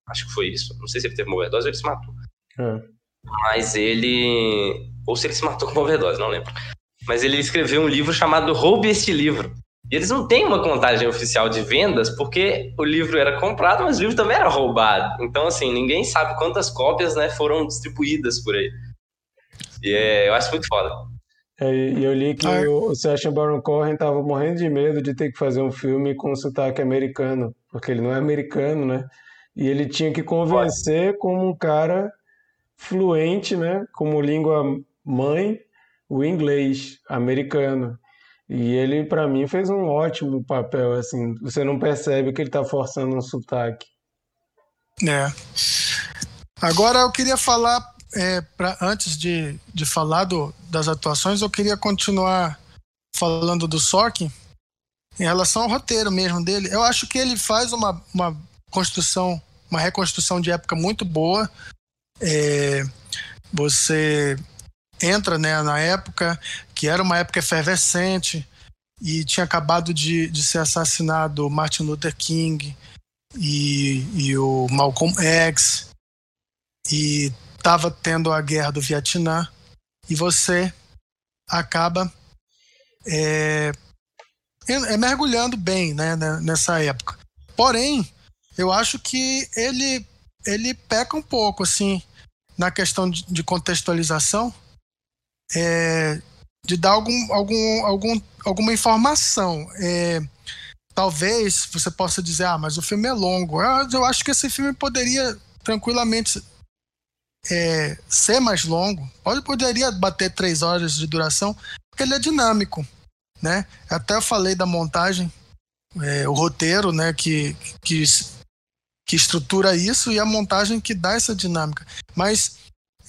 [SPEAKER 3] Acho que foi isso. Não sei se ele teve uma overdose ou ele se matou. É. Mas ele... Ou se ele se matou com uma overdose, não lembro. Mas ele escreveu um livro chamado Roube Este Livro e eles não têm uma contagem oficial de vendas porque o livro era comprado, mas o livro também era roubado. Então, assim, ninguém sabe quantas cópias né, foram distribuídas por aí. E é, eu acho muito foda.
[SPEAKER 2] É, e eu li que ah. o Sacha Baron Cohen estava morrendo de medo de ter que fazer um filme com sotaque americano, porque ele não é americano, né? E ele tinha que convencer como um cara fluente, né, como língua mãe, o inglês americano. E ele, para mim, fez um ótimo papel, assim. Você não percebe que ele tá forçando um sotaque.
[SPEAKER 5] É. Agora eu queria falar, é, pra, antes de, de falar do, das atuações, eu queria continuar falando do Sorkin em relação ao roteiro mesmo dele. Eu acho que ele faz uma, uma construção, uma reconstrução de época muito boa. É, você entra né, na época, que era uma época efervescente, e tinha acabado de, de ser assassinado Martin Luther King e, e o Malcolm X, e estava tendo a guerra do Vietnã, e você acaba é, é mergulhando bem né, nessa época. Porém, eu acho que ele, ele peca um pouco assim na questão de, de contextualização. É, de dar algum, algum, algum, alguma informação. É, talvez você possa dizer, ah, mas o filme é longo. Eu, eu acho que esse filme poderia tranquilamente é, ser mais longo. Pode, poderia bater três horas de duração, porque ele é dinâmico, né? Até eu falei da montagem, é, o roteiro, né, que, que, que estrutura isso e a montagem que dá essa dinâmica. Mas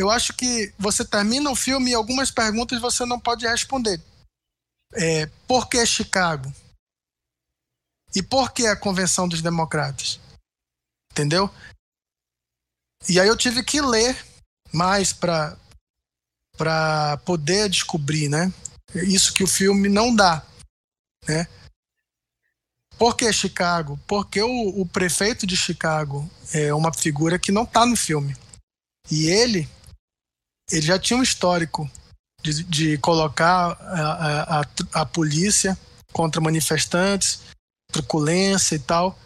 [SPEAKER 5] eu acho que você termina o filme e algumas perguntas você não pode responder. É, por que Chicago? E por que a Convenção dos Democratas? Entendeu? E aí eu tive que ler mais para para poder descobrir, né? Isso que o filme não dá, né? Por que Chicago? Porque o, o prefeito de Chicago é uma figura que não está no filme. E ele ele já tinha um histórico de, de colocar a, a, a, polícia contra manifestantes, truculência e tal,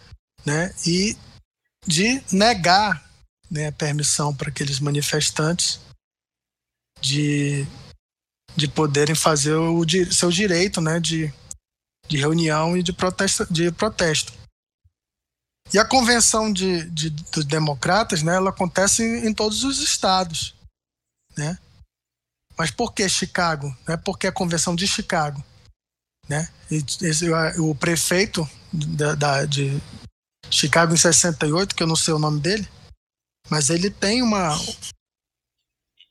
[SPEAKER 5] né? E de negar né, permissão para aqueles manifestantes de, de poderem fazer o seu direito né, de, de reunião e de protesto. De protesto. E a convenção de, de, dos democratas, né, ela acontece em, em todos os estados né? Mas por que Chicago? Né? Por que a Convenção de Chicago? Né? Esse, o prefeito da, da, de, Chicago em 68, que eu não sei o nome dele, mas ele tem uma,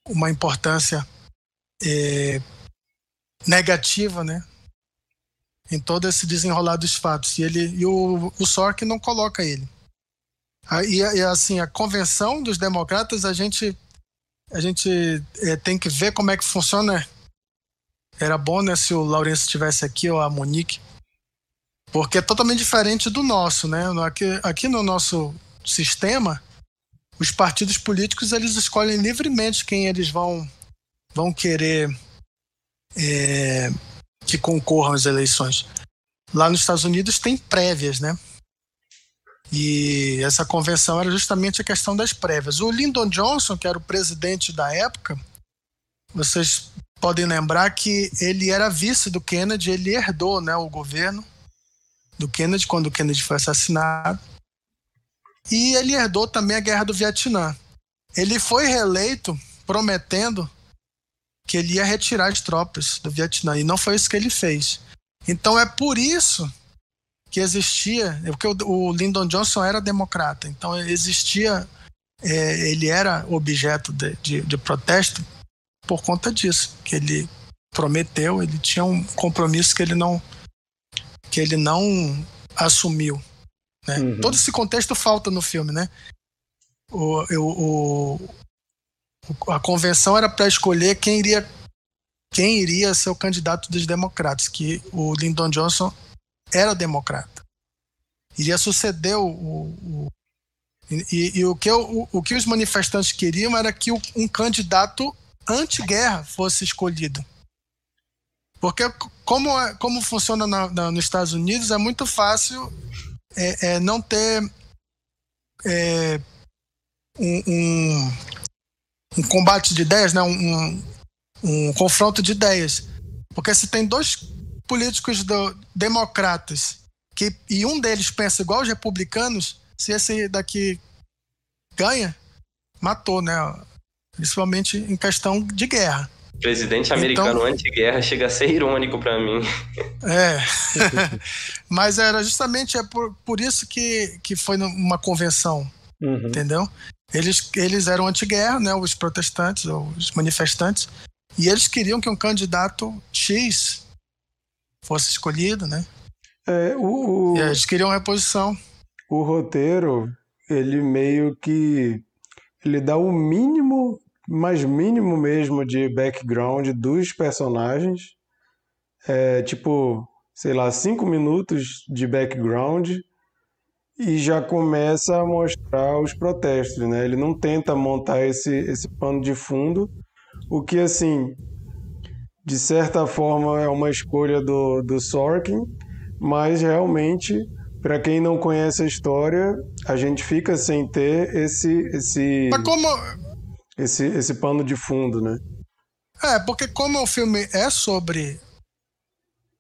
[SPEAKER 5] uma importância é, negativa, né? Em todo esse desenrolar dos fatos. E, ele, e o, o não coloca ele. E, e, assim, a convenção dos democratas, a gente, a gente é, tem que ver como é que funciona. Era bom né, se o Lourenço estivesse aqui, ou a Monique, porque é totalmente diferente do nosso. Né? Aqui, aqui no nosso sistema, os partidos políticos eles escolhem livremente quem eles vão, vão querer é, que concorram às eleições. Lá nos Estados Unidos tem prévias, né? E essa convenção era justamente a questão das prévias. O Lyndon Johnson, que era o presidente da época, vocês podem lembrar que ele era vice do Kennedy, ele herdou né, o governo do Kennedy quando o Kennedy foi assassinado. E ele herdou também a guerra do Vietnã. Ele foi reeleito prometendo que ele ia retirar as tropas do Vietnã e não foi isso que ele fez. Então é por isso que existia, porque o, Lyndon Johnson era democrata, então existia, é, ele era objeto de, de, de protesto por conta disso, que ele prometeu, ele tinha um compromisso que ele não que ele não assumiu. Né? Uhum. Todo esse contexto falta no filme, né? O, o, o a convenção era para escolher quem iria quem iria ser o candidato dos democratas, que o Lyndon Johnson era democrata. Iria suceder o. o, o e, e, o, que o, o que os manifestantes queriam era que um candidato anti-guerra fosse escolhido. Porque como, é, como funciona na, na, nos Estados Unidos, é muito fácil é, é não ter é, um, um, um, combate de ideias, né? um, um confronto de ideias. Porque se tem dois políticos do, democratas que, e um deles pensa igual os republicanos, se esse daqui ganha, matou, né? Principalmente em questão de guerra.
[SPEAKER 3] Presidente americano então, anti-guerra chega a ser irônico para mim.
[SPEAKER 5] É. Mas era justamente é por, por isso que, que foi uma convenção. Uhum. Entendeu? Eles, eles eram anti-guerra, né? Os protestantes, os manifestantes. E eles queriam que um candidato X fosse escolhido, né?
[SPEAKER 2] É, o, o,
[SPEAKER 5] e eles queriam reposição.
[SPEAKER 2] O roteiro, ele meio que ele dá o mínimo, mais mínimo mesmo de background dos personagens. É, tipo, sei lá, cinco minutos de background e já começa a mostrar os protestos, né? Ele não tenta montar esse, esse pano de fundo, o que, assim, de certa forma é uma escolha do, do Sorkin, mas realmente, para quem não conhece a história, a gente fica sem ter esse esse
[SPEAKER 5] como...
[SPEAKER 2] esse, esse pano de fundo, né?
[SPEAKER 5] É, porque como o filme é sobre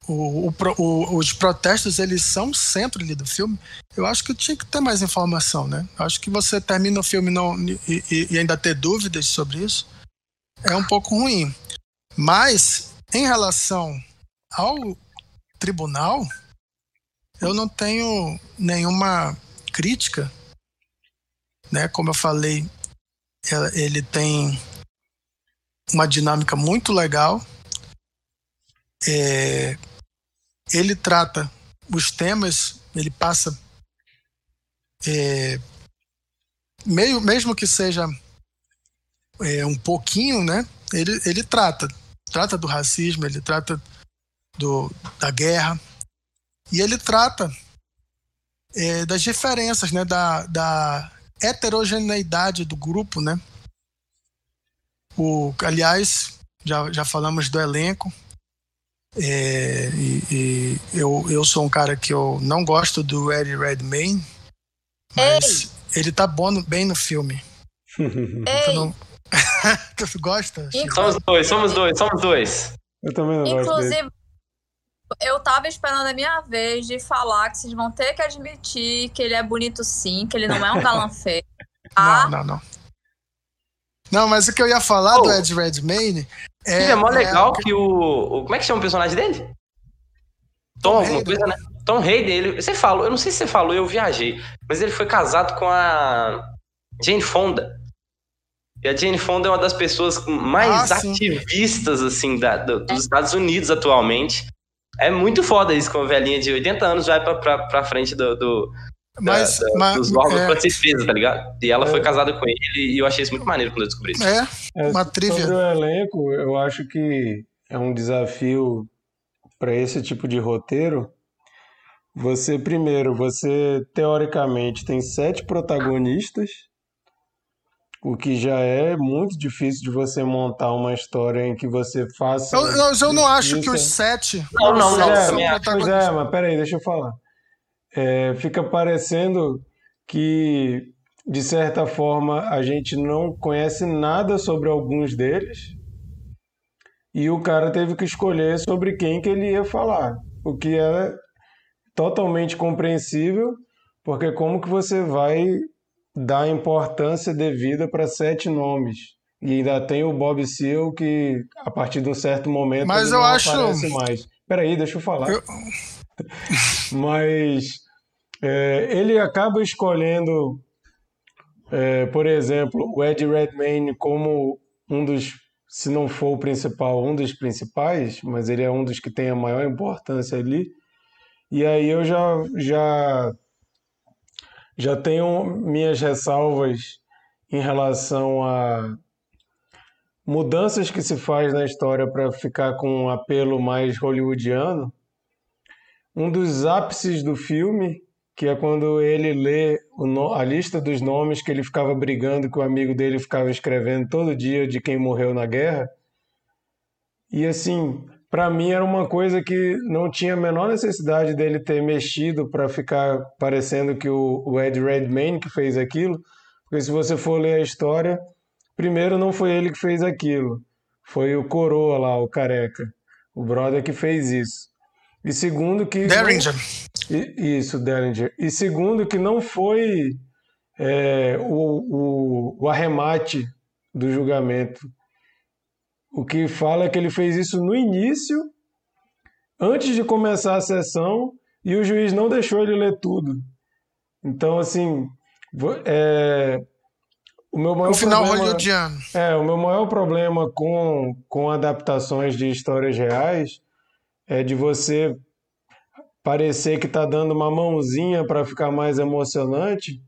[SPEAKER 5] o, o, o, os protestos, eles são o centro ali do filme, eu acho que tinha que ter mais informação, né? Eu acho que você termina o filme não, e, e, e ainda ter dúvidas sobre isso é um pouco ruim. Mas, em relação ao tribunal, eu não tenho nenhuma crítica, né? Como eu falei, ele tem uma dinâmica muito legal. É, ele trata os temas, ele passa é, meio, mesmo que seja é, um pouquinho, né? Ele, ele trata, trata do racismo, ele trata do, da guerra, e ele trata é, das diferenças, né, da, da heterogeneidade do grupo, né? O, aliás, já, já falamos do elenco. É, e, e, eu, eu sou um cara que eu não gosto do Eddie Redmayne, mas Ei. ele tá bom, bem no filme.
[SPEAKER 4] Ei. Não...
[SPEAKER 5] tu gosta?
[SPEAKER 3] Somos dois, somos dois, somos dois.
[SPEAKER 2] Eu também não
[SPEAKER 4] Inclusive,
[SPEAKER 2] gosto dele
[SPEAKER 4] eu tava esperando a minha vez de falar que vocês vão ter que admitir que ele é bonito sim, que ele não é um galã feio.
[SPEAKER 5] Tá? Não, não, não. Não, mas o que eu ia falar oh. do Ed Redmayne
[SPEAKER 3] é. é mó legal é... que o, o. Como é que chama o personagem dele? Tom, alguma coisa, né? Tom Hayden, ele, você falou, eu não sei se você falou, eu viajei, mas ele foi casado com a Jane Fonda. E a Jane Fonda é uma das pessoas mais
[SPEAKER 5] Ah,
[SPEAKER 3] ativistas, assim, da, do- dos Estados Unidos atualmente. É muito foda isso, que uma velhinha de 80 anos vai pra, pra, pra frente do, do- da-
[SPEAKER 5] Mas,
[SPEAKER 3] da-
[SPEAKER 5] mas
[SPEAKER 3] dos órgãos
[SPEAKER 5] é,
[SPEAKER 3] pra ser presa, tá ligado? E ela
[SPEAKER 2] É.
[SPEAKER 3] foi casada com ele e eu achei isso muito maneiro quando eu descobri isso.
[SPEAKER 5] é,
[SPEAKER 2] É,
[SPEAKER 5] Uma trivia.
[SPEAKER 2] Sobre o elenco, eu acho que é um desafio para esse tipo de roteiro. Você, primeiro, você teoricamente tem sete protagonistas, o que já é muito difícil de você montar uma história em que você faça.
[SPEAKER 5] eu, eu, eu não acho que os sete
[SPEAKER 3] Não, não,
[SPEAKER 5] são,
[SPEAKER 3] não,
[SPEAKER 2] é,
[SPEAKER 5] são
[SPEAKER 3] acho.
[SPEAKER 2] Pois é, mas peraí, deixa eu falar. É, fica parecendo que, de certa forma, a gente não conhece nada sobre alguns deles e o cara teve que escolher sobre quem que ele ia falar, o que é totalmente compreensível, porque como que você vai dar importância devida para sete nomes? E ainda tem o Bob Seale que, a partir de um certo momento,
[SPEAKER 5] Mas eu
[SPEAKER 2] não
[SPEAKER 5] acho-
[SPEAKER 2] aparece mais. Peraí, deixa eu falar.
[SPEAKER 5] Eu-
[SPEAKER 2] Mas é, ele acaba escolhendo, é, por exemplo, o Ed Redmayne como um dos, se não for o principal, um dos principais, mas ele é um dos que tem a maior importância ali. E aí eu já já já tenho minhas ressalvas em relação a mudanças que se faz na história para ficar com um apelo mais hollywoodiano. Um dos ápices do filme, que é quando ele lê a lista dos nomes que ele ficava brigando, que o amigo dele ficava escrevendo todo dia de quem morreu na guerra. E assim, para mim era uma coisa que não tinha a menor necessidade dele ter mexido para ficar parecendo que o, Ed Redmayne que fez aquilo, porque se você for ler a história, primeiro não foi ele que fez aquilo, foi o coroa lá, o careca, o brother que fez isso. E segundo que
[SPEAKER 5] Derringer.
[SPEAKER 2] Isso, Derringer. E segundo, que não foi é, o, o, o arremate do julgamento. O que fala é que ele fez isso no início, antes de começar a sessão, e o juiz não deixou ele ler tudo. Então, assim, é, o meu maior
[SPEAKER 5] O final
[SPEAKER 2] problema...
[SPEAKER 5] hollywoodiano.
[SPEAKER 2] É, o meu maior problema com, com adaptações de histórias reais é de você parecer que tá dando uma mãozinha para ficar mais emocionante,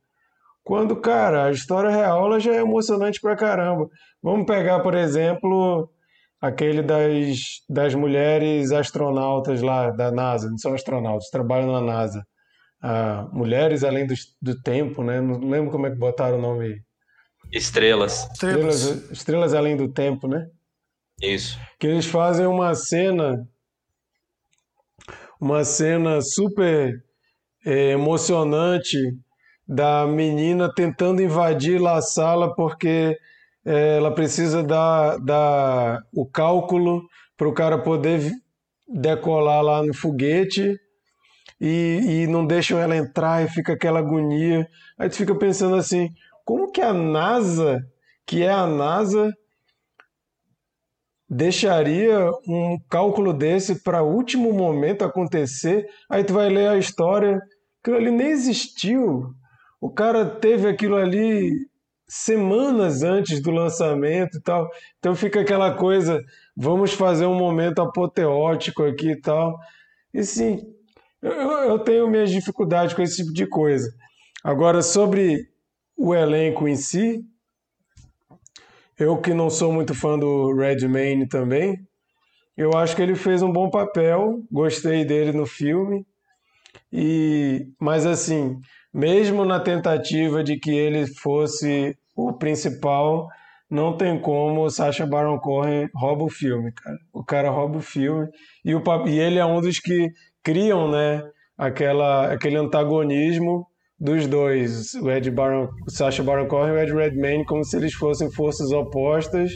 [SPEAKER 2] quando, cara, a história real ela já é emocionante pra caramba. Vamos pegar, por exemplo, aquele das, das mulheres astronautas lá da NASA, não são astronautas, trabalham na NASA. Ah, mulheres além do, do tempo, né? Não lembro como é que botaram o nome.
[SPEAKER 3] Estrelas.
[SPEAKER 5] Estrelas.
[SPEAKER 2] Estrelas, estrelas além do tempo, né?
[SPEAKER 3] Isso.
[SPEAKER 2] que eles fazem uma cena uma cena super eh, emocionante da menina tentando invadir lá a sala porque ela precisa dar, dar o cálculo para o cara poder decolar lá no foguete e, e não deixam ela entrar e fica aquela agonia. Aí tu fica pensando assim, como que a NASA, que é a NASA, deixaria um cálculo desse para último momento acontecer? Aí tu vai ler a história, aquilo ali nem existiu. O cara teve aquilo ali semanas antes do lançamento e tal. Então fica aquela coisa, vamos fazer um momento apoteótico aqui e tal. E sim, eu, eu tenho minhas dificuldades com esse tipo de coisa. Agora, sobre o elenco em si, eu que não sou muito fã do Redmayne também, eu acho que ele fez um bom papel, gostei dele no filme. E, mas assim, mesmo na tentativa de que ele fosse o principal, não tem como o Sacha Baron Cohen rouba o filme, cara. O cara rouba o filme e, o, e ele é um dos que criam, né, aquela, aquele antagonismo dos dois, o Ed Baron, o Sacha Baron Cohen e o Ed Redmayne, como se eles fossem forças opostas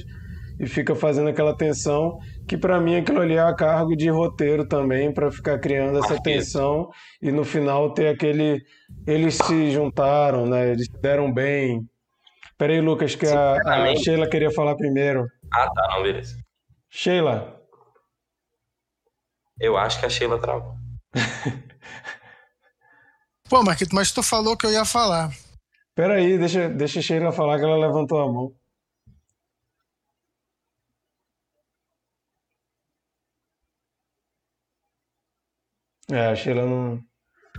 [SPEAKER 2] e fica fazendo aquela tensão que para mim aquilo ali é a cargo de roteiro também para ficar criando essa tensão e no final ter aquele eles se juntaram, né? Eles se deram bem. Peraí, Lucas, que a, a. Sheila queria falar primeiro.
[SPEAKER 3] Ah, tá, não, beleza.
[SPEAKER 2] Sheila,
[SPEAKER 3] Eu acho que a Sheila travou.
[SPEAKER 5] Pô, Marquito, mas tu falou que eu ia falar.
[SPEAKER 2] Peraí, deixa, deixa a Sheila falar que ela levantou a mão. É, a Sheila não.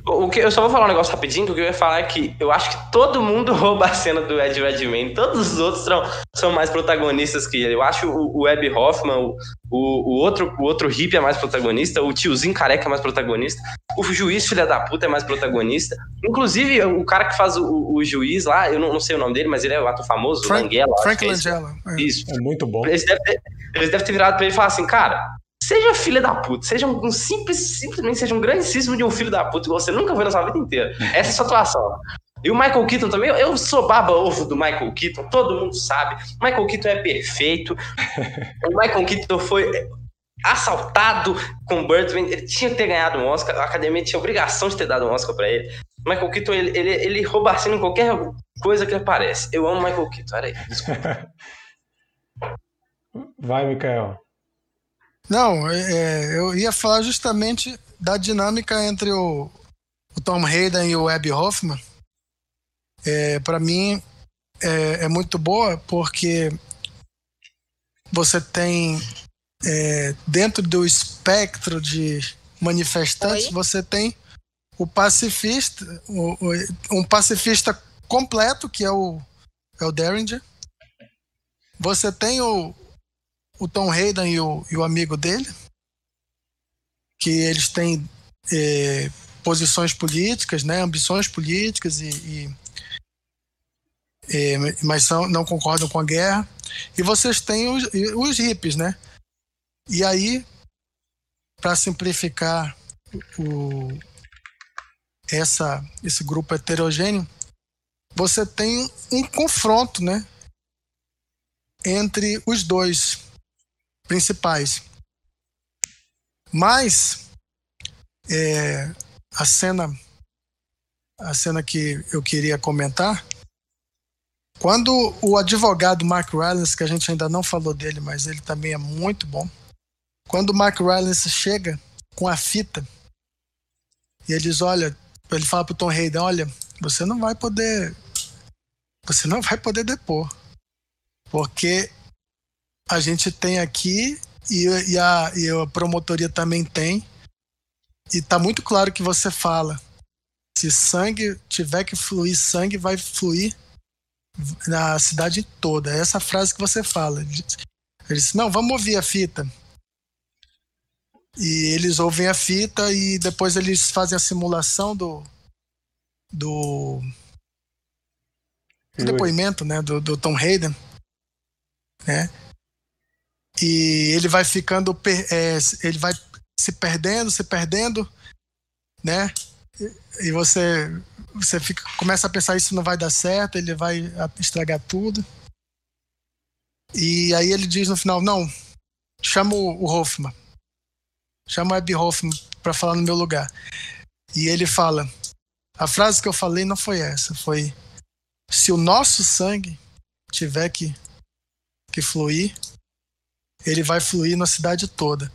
[SPEAKER 3] O que, eu só vou falar um negócio rapidinho, que o que eu ia falar é que eu acho que todo mundo rouba a cena do Ed Redmayne, todos os outros são, são mais protagonistas que ele. Eu acho o, o Abby Hoffman, o, o, o, outro, o outro hippie é mais protagonista, o tiozinho careca é mais protagonista, o juiz filha da puta é mais protagonista. Inclusive, o cara que faz o, o juiz lá, eu não, não, sei o nome dele, mas ele é o ator famoso,
[SPEAKER 5] Frank,
[SPEAKER 3] Langella.
[SPEAKER 5] Frank Langella.
[SPEAKER 2] É. Isso. É muito bom.
[SPEAKER 3] Eles devem ter, eles devem ter virado pra ele e falar assim, cara, Seja filho da puta, seja um simples, simplesmente seja um grandíssimo de um filho da puta que você nunca viu na sua vida inteira. Essa é a sua atuação. E o Michael Keaton também, eu sou baba-ovo do Michael Keaton, todo mundo sabe. Michael Keaton é perfeito. o Michael Keaton foi assaltado com Birdman, ele tinha que ter ganhado um Oscar, a academia tinha obrigação de ter dado um Oscar pra ele. O Michael Keaton, ele, ele, ele rouba assim em qualquer coisa que aparece. Eu amo Michael Keaton, olha aí, desculpa.
[SPEAKER 2] Vai, Mikael.
[SPEAKER 5] Não, é, eu ia falar justamente da dinâmica entre o, o Tom Hayden e o Abby Hoffman. É, Para mim é, é, muito boa porque você tem é, dentro do espectro de manifestantes Oi? você tem o pacifista, o, o, um pacifista completo que é o é o Derringer. Você tem o, o Tom Hayden e o, e o amigo dele, que eles têm é, posições políticas, né, ambições políticas, e, e é, mas são, não concordam com a guerra. E vocês têm os, os hippies, né? E aí, para simplificar o, essa, esse grupo heterogêneo, você tem um confronto, né? Entre os dois principais. Mas é, a cena a cena que eu queria comentar quando o advogado Mark Rylance, que a gente ainda não falou dele, mas ele também é muito bom. Quando o Mark Rylance chega com a fita e ele diz, olha, ele fala pro Tom Hayden, olha, você não vai poder você não vai poder depor. Porque a gente tem aqui e, e, a, e a promotoria também tem. E tá muito claro que você fala. Se sangue tiver que fluir, sangue vai fluir na cidade toda. É essa frase que você fala. Ele disse, não, vamos ouvir a fita. E eles ouvem a fita e depois eles fazem a simulação do do, do depoimento, né, do, do Tom Hayden, né? E ele vai ficando, é, ele vai se perdendo, se perdendo, né? E você, você fica, começa a pensar isso não vai dar certo, ele vai estragar tudo. E aí ele diz no final, não, chama o, Hoffman, chama o Abby Hoffman para falar no meu lugar. E ele fala, a frase que eu falei não foi essa, foi se o nosso sangue tiver que, que fluir, ele vai fluir na cidade toda.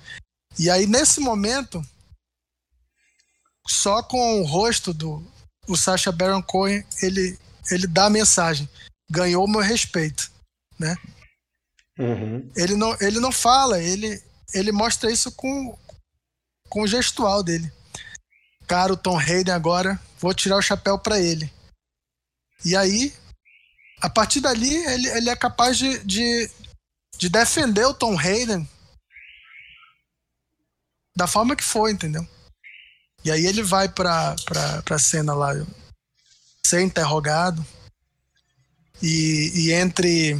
[SPEAKER 5] E aí, nesse momento, só com o rosto do o Sacha Baron Cohen, ele, ele dá a mensagem. Ganhou o meu respeito, né? Uhum. Ele, não, ele não fala, ele, ele mostra isso com, com o gestual dele. Cara, o Tom Hayden agora, vou tirar o chapéu para ele. E aí, a partir dali, ele, ele é capaz de, de, de defender o Tom Hayden da forma que foi, entendeu? E aí ele vai pra, pra, pra cena lá ser interrogado e, e entre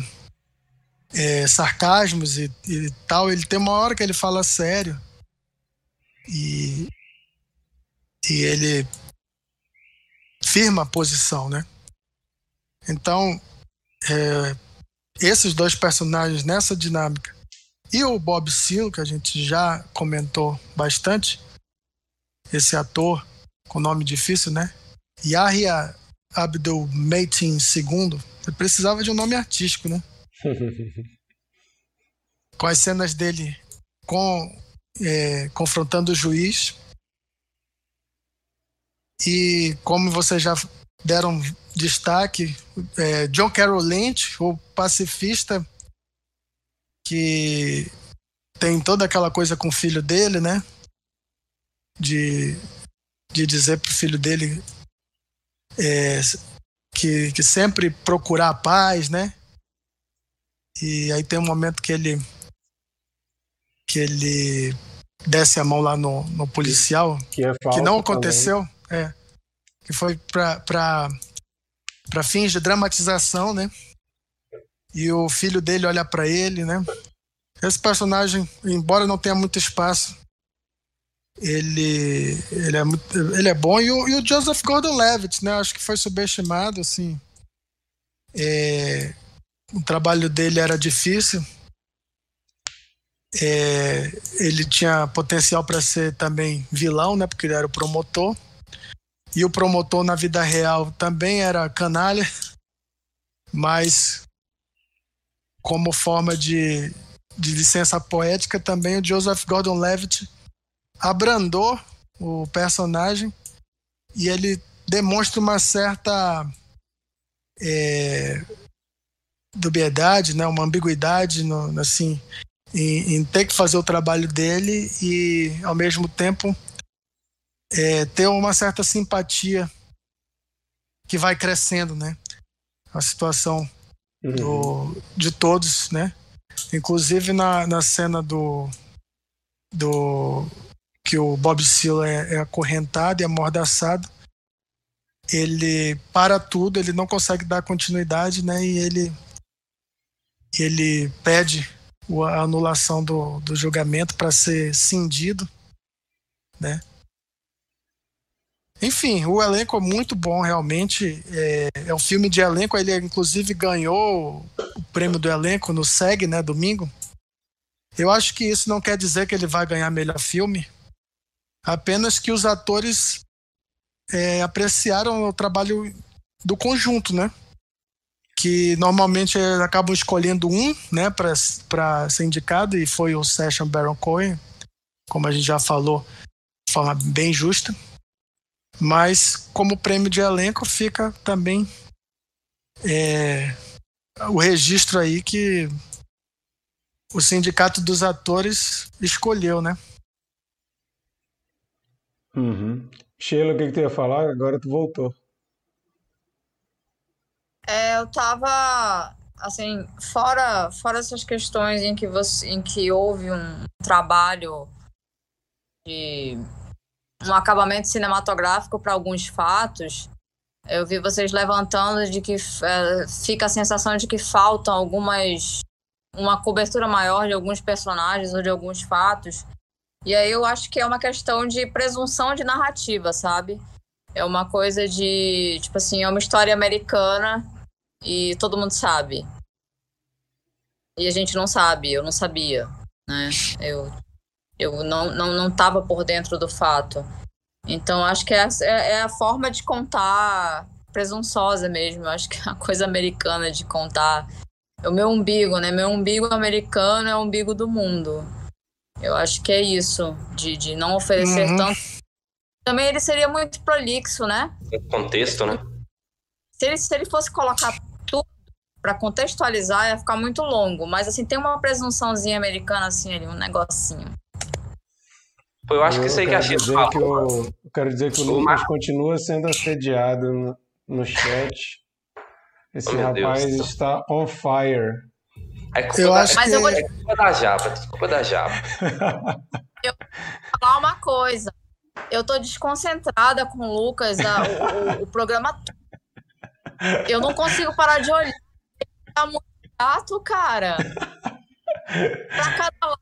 [SPEAKER 5] é, sarcasmos e, e, tal, ele tem uma hora que ele fala sério e, e ele firma a posição, né? Então, é, esses dois personagens nessa dinâmica e o Bob Seale, que a gente já comentou bastante, esse ator com nome difícil, né? Yahya Abdul Mateen II, ele precisava de um nome artístico, né? com as cenas dele com, é, confrontando o juiz E como vocês já deram destaque, é, John Carroll Lynch, o pacifista, que tem toda aquela coisa com o filho dele, né? De, de dizer pro filho dele é, que, que sempre procurar a paz, né? E aí tem um momento que ele que ele desce a mão lá no, no policial,
[SPEAKER 2] Que, é
[SPEAKER 5] que não aconteceu, é, que foi para fins de dramatização, né? E o filho dele olha para ele, né? Esse personagem, embora não tenha muito espaço, ele ele é muito, ele é bom e o, e o Joseph Gordon-Levitt, né? Acho que foi subestimado, assim. É, o trabalho dele era difícil. É, ele tinha potencial para ser também vilão, né? Porque ele era o promotor. E o promotor na vida real também era canalha, mas como forma de, de licença poética também o Joseph Gordon-Levitt abrandou o personagem e ele demonstra uma certa é, dubiedade, né, uma ambiguidade no, assim, em, em, ter que fazer o trabalho dele e, ao mesmo tempo, é, ter uma certa simpatia que vai crescendo, né? A situação
[SPEAKER 2] Uhum.
[SPEAKER 5] do, de todos, né? Inclusive na, na cena do, do que o Bob Seale é, é acorrentado e amordaçado, ele para tudo, ele não consegue dar continuidade, né? E ele ele pede a anulação do, do julgamento para ser cindido, né? Enfim, o elenco é muito bom, realmente. É, é um filme de elenco. Ele, inclusive, ganhou o prêmio do elenco no SEG, né, domingo. Eu acho que isso não quer dizer que ele vai ganhar melhor filme, apenas que os atores é, apreciaram o trabalho do conjunto, né? Que normalmente acabam escolhendo um, né, para ser indicado, e foi o Session Baron Cohen, como a gente já falou, de forma bem justa. Mas como prêmio de elenco fica também é, o registro aí que o sindicato dos atores escolheu, né?
[SPEAKER 2] Uhum. Sheila, o que, que tu ia falar? Agora tu voltou.
[SPEAKER 4] É, eu tava assim, fora, fora essas questões em que você, em que houve um trabalho de um acabamento cinematográfico para alguns fatos, eu vi vocês levantando de que é, fica a sensação de que faltam algumas uma cobertura maior de alguns personagens ou de alguns fatos. E aí eu acho que é uma questão de presunção de narrativa, sabe? É uma coisa de, tipo assim, é uma história americana e todo mundo sabe. E a gente não sabe, eu não sabia, né? Eu eu não, não, não tava por dentro do fato. Então, acho que é, é, é a forma de contar presunçosa mesmo. Acho que é a coisa americana de contar. O meu umbigo, né? Meu umbigo americano é o umbigo do mundo. Eu acho que é isso, de, de não oferecer
[SPEAKER 5] Uhum.
[SPEAKER 4] tanto. Também ele seria muito prolixo, né?
[SPEAKER 3] Contexto, né?
[SPEAKER 4] Se ele, se ele fosse colocar tudo para contextualizar, ia ficar muito longo. Mas, assim, tem uma presunçãozinha americana, assim, ali, um negocinho.
[SPEAKER 3] Eu acho que isso aí que a
[SPEAKER 2] dizer que o, eu quero dizer que o
[SPEAKER 3] O
[SPEAKER 2] Lucas
[SPEAKER 3] Mar-
[SPEAKER 2] continua sendo assediado no, no chat. Esse
[SPEAKER 3] Oh,
[SPEAKER 2] rapaz
[SPEAKER 3] Deus.
[SPEAKER 2] está on fire.
[SPEAKER 3] É culpa,
[SPEAKER 5] Eu
[SPEAKER 3] da,
[SPEAKER 5] acho
[SPEAKER 4] Mas
[SPEAKER 5] que
[SPEAKER 4] eu vou
[SPEAKER 3] é culpa da Japa, é culpa da Japa.
[SPEAKER 4] falar uma coisa. Eu tô desconcentrada com o Lucas a- o, o- o programa. Eu não consigo parar de olhar. Ele tá muito chato, cara. Pra cada lado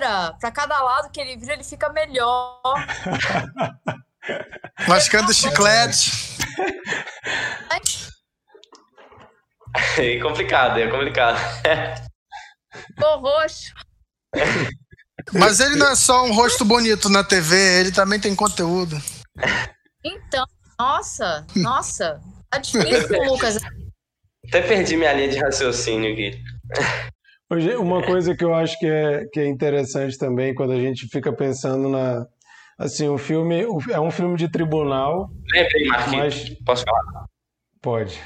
[SPEAKER 4] pra cada lado que ele vira, ele fica melhor.
[SPEAKER 5] Mascando chiclete.
[SPEAKER 3] É complicado, é complicado.
[SPEAKER 4] Tô roxo.
[SPEAKER 5] Mas ele não é só um rosto bonito na TV, ele também tem conteúdo.
[SPEAKER 4] Então, nossa, nossa. Tá difícil Lucas.
[SPEAKER 3] Até perdi minha linha de raciocínio aqui.
[SPEAKER 2] Hoje, uma coisa que eu acho que é, que é interessante também quando a gente fica pensando na, assim, o filme é um filme de tribunal.
[SPEAKER 3] Lembrei, Marquinhos. Mas... Posso falar?
[SPEAKER 2] Pode.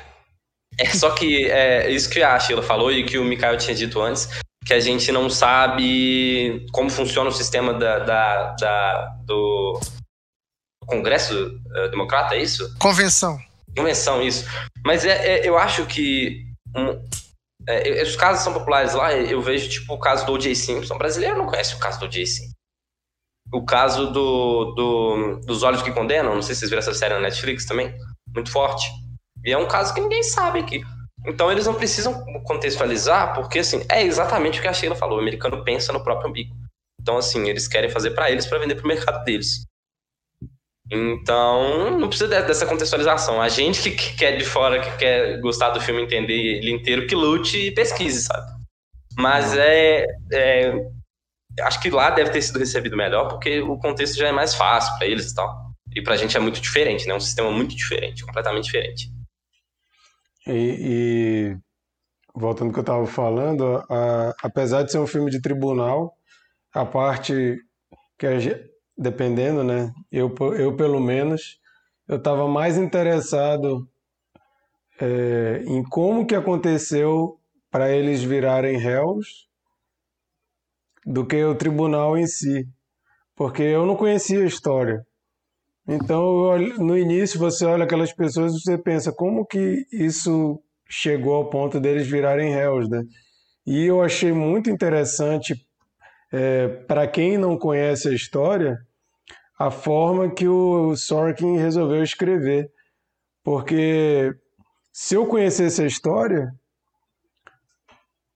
[SPEAKER 3] É só que é isso que a Sheila falou e que o Mikael tinha dito antes, que a gente não sabe como funciona o sistema da, da, da do Congresso uh, Democrata, é isso?
[SPEAKER 5] Convenção.
[SPEAKER 3] Convenção, isso. Mas é, é eu acho que um, é, os casos são populares lá, eu vejo tipo o caso do O.J. Simpson. O brasileiro não conhece o caso do O.J. Simpson. O caso do, do, dos Olhos que Condenam, não sei se vocês viram essa série na Netflix também, muito forte. E é um caso que ninguém sabe aqui. Então eles não precisam contextualizar, porque assim, é exatamente o que a Sheila falou, o americano pensa no próprio umbigo. Então assim, eles querem fazer para eles para vender para o mercado deles. Então, não precisa dessa contextualização. A gente que quer de fora, que quer gostar do filme, entender ele inteiro, que lute e pesquise, sabe? Mas é, é acho que lá deve ter sido recebido melhor, porque o contexto já é mais fácil para eles e tal. E pra gente é muito diferente, né? Um sistema muito diferente, completamente diferente.
[SPEAKER 2] E, e voltando ao que eu estava falando, a, apesar de ser um filme de tribunal, a parte que a, dependendo, né? Eu, eu pelo menos, eu estava mais interessado é, em como que aconteceu para eles virarem réus do que o tribunal em si, porque eu não conhecia a história. Então, no início, você olha aquelas pessoas e você pensa como que isso chegou ao ponto deles virarem réus, né? E eu achei muito interessante, é, para quem não conhece a história, a forma que o Sorkin resolveu escrever. Porque se eu conhecesse a história,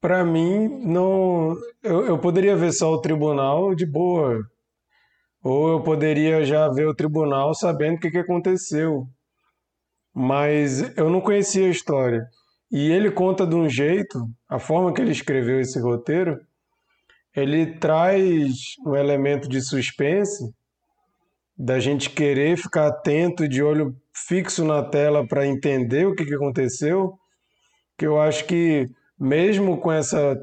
[SPEAKER 2] para mim não eu, eu poderia ver só o tribunal de boa. Ou eu poderia já ver o tribunal sabendo o que, que aconteceu. Mas eu não conhecia a história. E ele conta de um jeito a forma que ele escreveu esse roteiro ele traz um elemento de suspense da gente querer ficar atento de olho fixo na tela para entender o que, que aconteceu que eu acho que mesmo com essa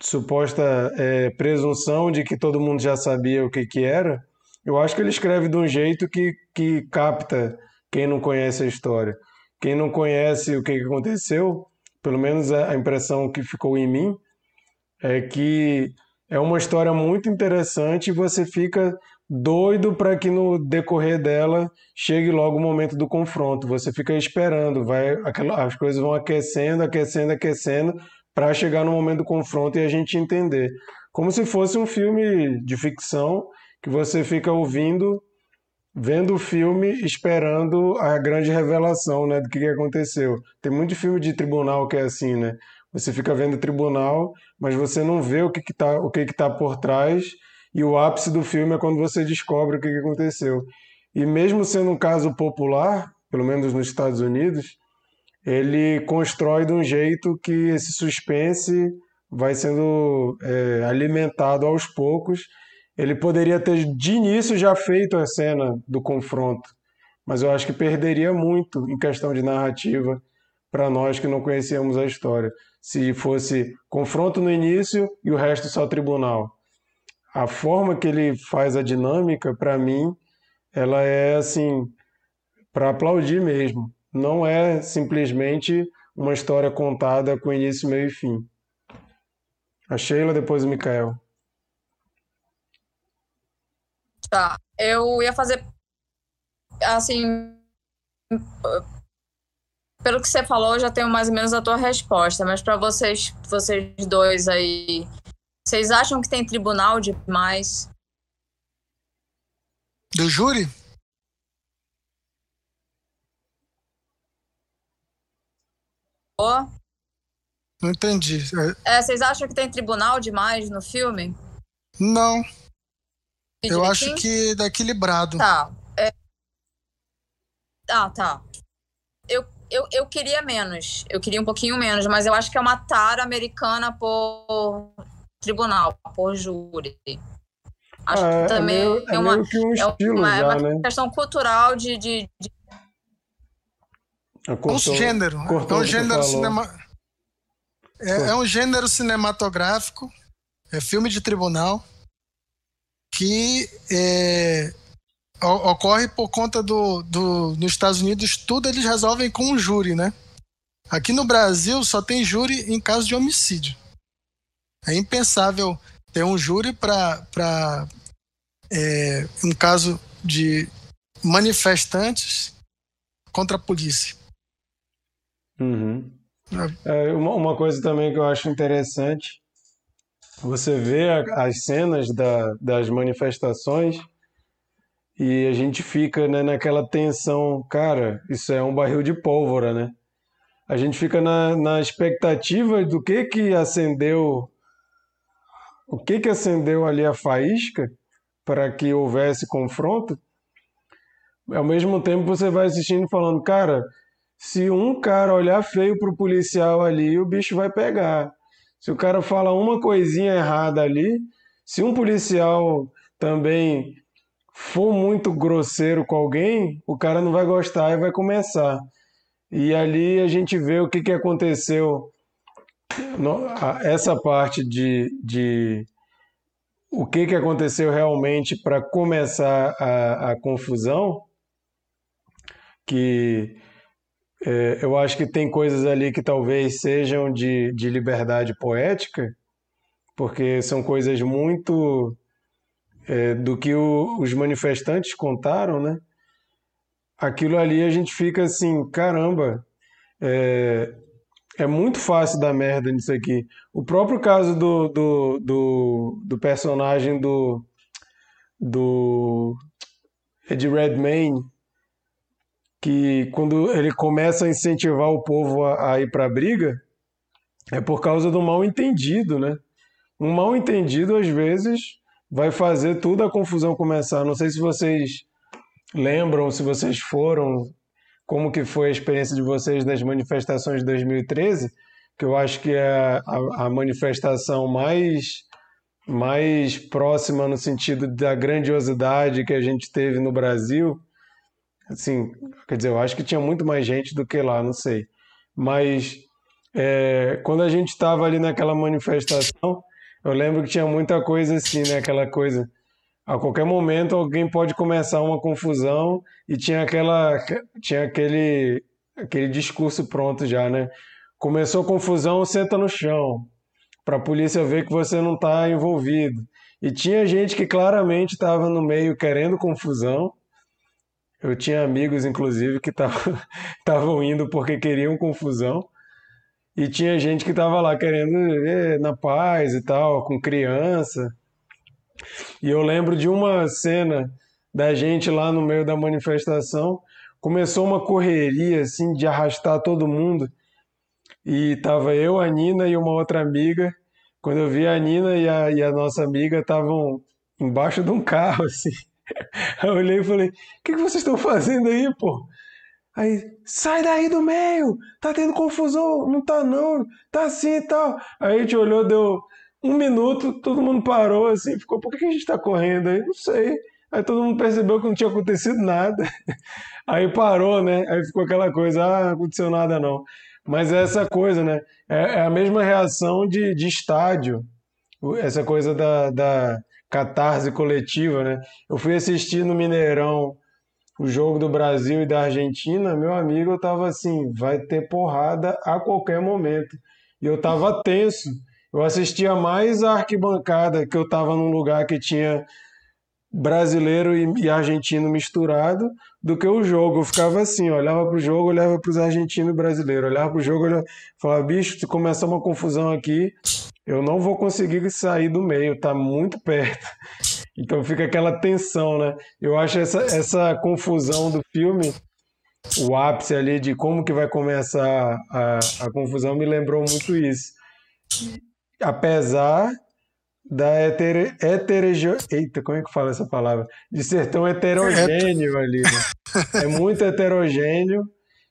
[SPEAKER 2] suposta é, presunção de que todo mundo já sabia o que, que era, eu acho que ele escreve de um jeito que, que capta quem não conhece a história. Quem não conhece o que, que aconteceu, pelo menos a impressão que ficou em mim, é que é uma história muito interessante e você fica doido para que no decorrer dela chegue logo o momento do confronto. Você fica esperando, vai, as coisas vão aquecendo, aquecendo, aquecendo para chegar no momento do confronto e a gente entender. Como se fosse um filme de ficção que você fica ouvindo, vendo o filme, esperando a grande revelação, né, do que aconteceu. Tem muito filme de tribunal que é assim, né? Você fica vendo o tribunal, mas você não vê o que está o que que tá por trás e o ápice do filme é quando você descobre o que aconteceu. E mesmo sendo um caso popular, pelo menos nos Estados Unidos, ele constrói de um jeito que esse suspense vai sendo é, alimentado aos poucos. Ele poderia ter de início já feito a cena do confronto, mas eu acho que perderia muito em questão de narrativa para nós que não conhecemos a história. Se fosse confronto no início e o resto só tribunal a forma que ele faz a dinâmica, para mim, ela é assim, para aplaudir mesmo. Não é simplesmente uma história contada com início, meio e fim. A Sheila, depois o Mikael.
[SPEAKER 4] Tá, eu ia fazer assim. Pelo que você falou, eu já tenho mais ou menos a tua resposta, mas para vocês, vocês dois aí vocês acham que tem tribunal demais?
[SPEAKER 5] Do júri?
[SPEAKER 4] Oh.
[SPEAKER 5] Não entendi.
[SPEAKER 4] É, vocês acham que tem tribunal demais no filme?
[SPEAKER 5] Não. Eu acho que é equilibrado.
[SPEAKER 4] Tá. É... Ah, tá. Eu, eu, eu queria menos. Eu queria um pouquinho menos, mas eu acho que é uma tara americana por tribunal, por júri. Acho
[SPEAKER 2] é,
[SPEAKER 4] que também é,
[SPEAKER 2] meio, é, uma, que um é uma, já,
[SPEAKER 4] uma
[SPEAKER 2] né?
[SPEAKER 4] questão cultural de. de, de...
[SPEAKER 5] É um gênero. é um gênero cinema... É, é, um gênero cinematográfico, é filme de tribunal, que é, ocorre por conta do, do. Nos Estados Unidos, tudo eles resolvem com um júri, né? Aqui no Brasil só tem júri em caso de homicídio. É impensável ter um júri para é, um caso de manifestantes contra a polícia.
[SPEAKER 2] Uhum. É. é, uma, uma coisa também que eu acho interessante, você vê a, as cenas da, das manifestações e a gente fica né, naquela tensão, cara, isso é um barril de pólvora, né? A gente fica na, na expectativa do que que acendeu, o que que acendeu ali a faísca para que houvesse confronto. Ao mesmo tempo você vai assistindo falando, cara, se um cara olhar feio pro policial ali, o bicho vai pegar. Se o cara fala uma coisinha errada ali, se um policial também for muito grosseiro com alguém, o cara não vai gostar e vai começar. E ali a gente vê o que, que aconteceu. Essa parte de, de o que, que aconteceu realmente para começar a, a, confusão, que é, eu acho que tem coisas ali que talvez sejam de, de liberdade poética, porque são coisas muito é, do que o, os manifestantes contaram, né? Aquilo ali a gente fica assim, caramba, é, é muito fácil dar merda nisso aqui. O próprio caso do, do, do, do personagem do, do Ed Redmayne, que quando ele começa a incentivar o povo a, a ir para a briga, é por causa do mal entendido, né? Um mal entendido, às vezes, vai fazer toda a confusão começar. Não sei se vocês lembram, se vocês foram, como que foi a experiência de vocês das manifestações de 2013, que eu acho que é a, a manifestação mais mais próxima no sentido da grandiosidade que a gente teve no Brasil. Assim, quer dizer, eu acho que tinha muito mais gente do que lá, não sei. Mas é, quando a gente estava ali naquela manifestação, eu lembro que tinha muita coisa assim, né? Aquela coisa. A qualquer momento alguém pode começar uma confusão e tinha aquela tinha aquele aquele discurso pronto já, né? Começou confusão, senta no chão, para a polícia ver que você não está envolvido. E tinha gente que claramente estava no meio querendo confusão. Eu tinha amigos, inclusive, que estavam indo porque queriam confusão. E tinha gente que tava lá querendo na paz e tal, com criança. E eu lembro de uma cena da gente lá no meio da manifestação. Começou uma correria, assim, de arrastar todo mundo. E tava eu, a Nina e uma outra amiga. Quando eu vi a Nina e a, e a nossa amiga estavam embaixo de um carro, assim. Eu olhei e falei: O que, que vocês estão fazendo aí, pô? Aí, sai daí do meio, tá tendo confusão, não tá não, tá assim e tal. Aí a gente olhou, deu um minuto, todo mundo parou assim, ficou, por que a gente tá correndo aí? Não sei. Aí todo mundo percebeu que não tinha acontecido nada. Aí parou, né? Aí ficou aquela coisa, ah, não aconteceu nada não. Mas é essa coisa, né? É, é a mesma reação de, de estádio, essa coisa da, da catarse coletiva, né? Eu fui assistir no Mineirão o jogo do Brasil e da Argentina, meu amigo, eu tava assim, vai ter porrada a qualquer momento. E eu tava tenso. Eu assistia mais a arquibancada, que eu tava num lugar que tinha brasileiro e, argentino misturado, do que o jogo. Eu ficava assim, olhava pro jogo, olhava pros argentinos e brasileiros, olhava pro jogo, olhava, falava, bicho, se começar uma confusão aqui, eu não vou conseguir sair do meio, tá muito perto. Então fica aquela tensão, né? Eu acho essa, essa confusão do filme, o ápice ali de como que vai começar a, a confusão, me lembrou muito isso. Apesar da heter, heteroge... Eita, como é que fala essa palavra? De ser tão heterogêneo ali, né? É muito heterogêneo